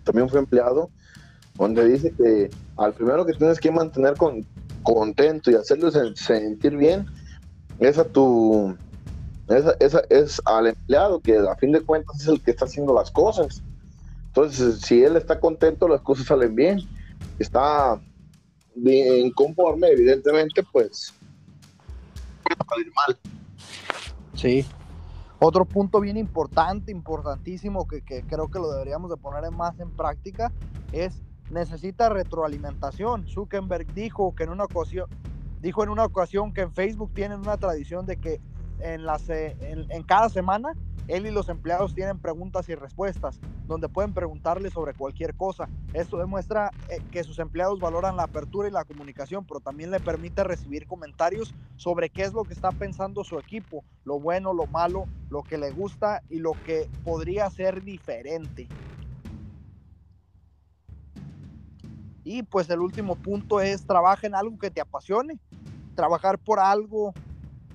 también fui empleado, donde dice que al primero que tienes que mantener con, contento y hacerlo sentir bien es a tu esa, es al empleado que a fin de cuentas es el que está haciendo las cosas entonces si él está contento las cosas salen bien está bien conforme evidentemente pues salir mal sí otro punto bien importante importantísimo que, que creo que lo deberíamos de poner más en práctica es necesita retroalimentación. Zuckerberg dijo que en una ocasión, dijo en una ocasión que en Facebook tienen una tradición de que en, las, en, cada semana él y los empleados tienen preguntas y respuestas, donde pueden preguntarle sobre cualquier cosa. Esto demuestra eh, que sus empleados valoran la apertura y la comunicación, pero también le permite recibir comentarios sobre qué es lo que está pensando su equipo, lo bueno, lo malo, lo que le gusta y lo que podría ser diferente. Y pues el último punto es trabaja en algo que te apasione. Trabajar por algo,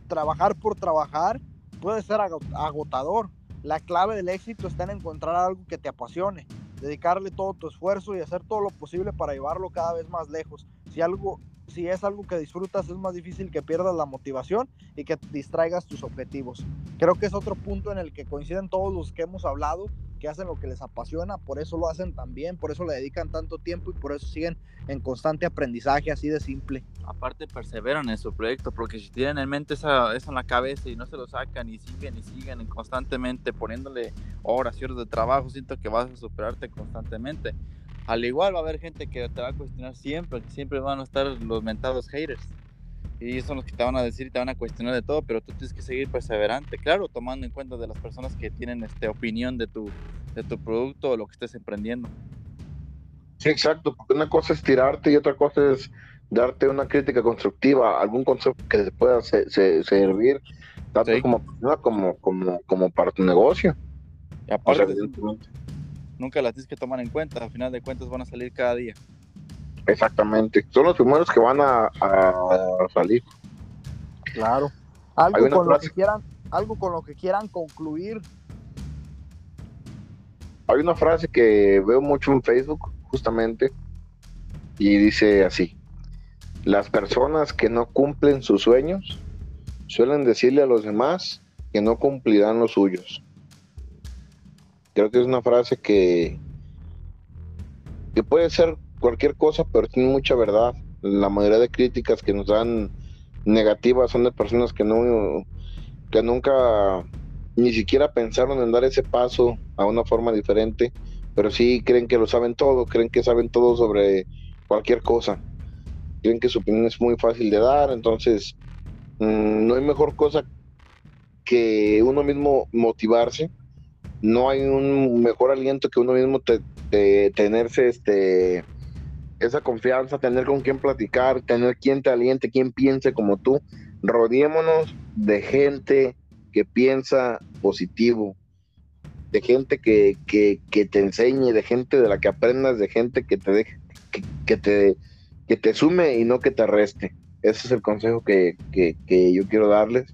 trabajar por trabajar, puede ser agotador. La clave del éxito está en encontrar algo que te apasione, dedicarle todo tu esfuerzo y hacer todo lo posible para llevarlo cada vez más lejos. Si algo si es algo que disfrutas, es más difícil que pierdas la motivación y que distraigas tus objetivos. Creo que es otro punto en el que coinciden todos los que hemos hablado, que hacen lo que les apasiona, por eso lo hacen también, por eso le dedican tanto tiempo y por eso siguen en constante aprendizaje, así de simple. Aparte, perseveran en su proyecto, porque si tienen en mente eso en la cabeza y no se lo sacan y siguen y siguen constantemente poniéndole horas y horas de trabajo, siento que vas a superarte constantemente. Al igual va a haber gente que te va a cuestionar siempre, siempre van a estar los mentados haters. Y son los que te van a decir y te van a cuestionar de todo, pero tú tienes que seguir perseverante, claro, tomando en cuenta de las personas que tienen este, opinión de tu, de tu producto o lo que estés emprendiendo. Sí, exacto, porque una cosa es tirarte y otra cosa es darte una crítica constructiva, algún consejo que te pueda servir, tanto como como, como, como para tu negocio. Y aparte, nunca las tienes que tomar en cuenta, al final de cuentas van a salir cada día. Exactamente, son los primeros que van a, salir. Claro. Algo con lo que quieran, algo con lo que quieran concluir. Hay una frase que veo mucho en Facebook, justamente, y dice así: las personas que no cumplen sus sueños suelen decirle a los demás que no cumplirán los suyos. Creo que es una frase que, que puede ser cualquier cosa, pero tiene mucha verdad. La mayoría de críticas que nos dan negativas son de personas que no que nunca ni siquiera pensaron en dar ese paso a una forma diferente, pero sí creen que lo saben todo, creen que saben todo sobre cualquier cosa. Creen que su opinión es muy fácil de dar, entonces mm, no hay mejor cosa que uno mismo motivarse no hay un mejor aliento que uno mismo te, tenerse este esa confianza, tener con quién platicar, tener quien te aliente, quien piense como tú. Rodeémonos de gente que piensa positivo, de gente que, te enseñe, de gente de la que aprendas, de gente que te deje, que, te, que te sume y no que te reste. Ese es el consejo que, que yo quiero darles.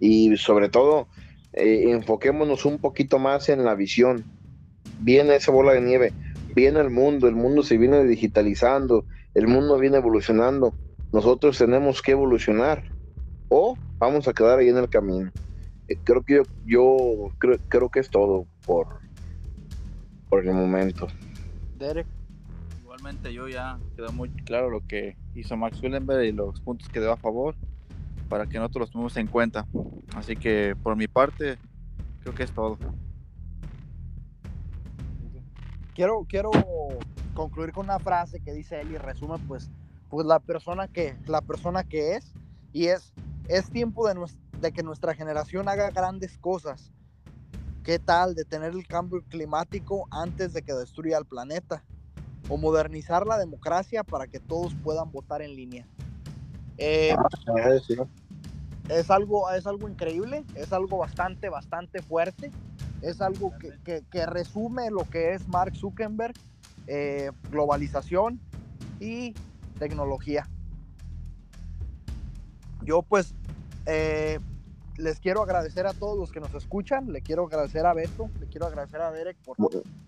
Y sobre todo, eh, enfoquémonos un poquito más en la visión. Viene esa bola de nieve, viene el mundo, el mundo se viene digitalizando, el mundo viene evolucionando. Nosotros tenemos que evolucionar o vamos a quedar ahí en el camino. Eh, creo que yo, yo creo, creo, que es todo por, por el momento. Derek. Igualmente yo ya quedó muy claro lo que hizo Max Willenberg y los puntos que dio a favor para que nosotros los tomemos en cuenta. Así que por mi parte, creo que es todo. Quiero, quiero concluir con una frase que dice él y resume pues, pues la persona que, la persona que es y es, es tiempo de, de que nuestra generación haga grandes cosas. ¿Qué tal de tener el cambio climático antes de que destruya el planeta? O modernizar la democracia para que todos puedan votar en línea. Eh, ah, es algo, es algo increíble, es algo bastante, bastante fuerte, es algo que, resume lo que es Mark Zuckerberg, eh, globalización y tecnología. Yo pues eh, les quiero agradecer a todos los que nos escuchan, le quiero agradecer a Beto, le quiero agradecer a Derek por,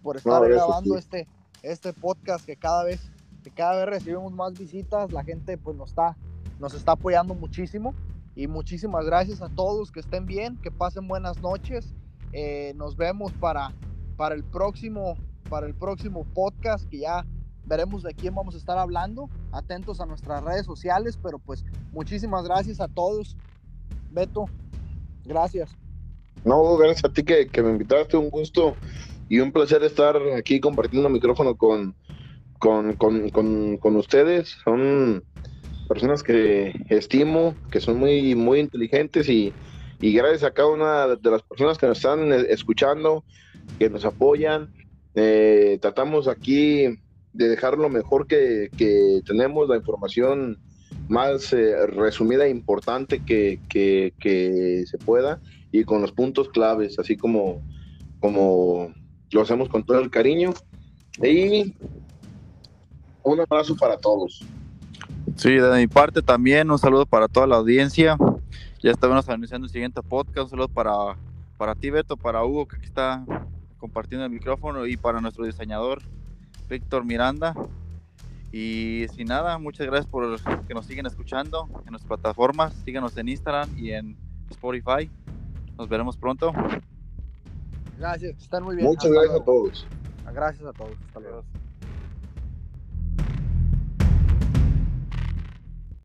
por estar grabando este, este podcast que cada vez que cada vez recibimos más visitas, la gente pues nos está, nos está apoyando muchísimo y muchísimas gracias a todos, que estén bien, que pasen buenas noches, eh, nos vemos para, para, el próximo, para el próximo podcast que ya veremos de quién vamos a estar hablando, atentos a nuestras redes sociales, pero pues muchísimas gracias a todos, Beto, gracias. No, gracias a ti que, que me invitaste, un gusto y un placer estar aquí compartiendo micrófono con, con, con, con, con, ustedes. Son personas que estimo, que son muy, muy inteligentes y, y, gracias a cada una de las personas que nos están escuchando, que nos apoyan. Eh, tratamos aquí de dejar lo mejor que, que tenemos, la información más eh, resumida e importante que, que, que, se pueda y con los puntos claves, así como, como lo hacemos con todo el cariño. Y un abrazo para todos. Sí, de mi parte también un saludo para toda la audiencia. Ya estamos anunciando el siguiente podcast. Un saludo para, para ti, Beto, para Hugo, que aquí está compartiendo el micrófono, y para nuestro diseñador, Víctor Miranda. Y sin nada, muchas gracias por que nos siguen escuchando en nuestras plataformas. Síganos en Instagram y en Spotify. Nos veremos pronto. Gracias, están muy bien. Muchas gracias a todos. Gracias a todos. Hasta luego.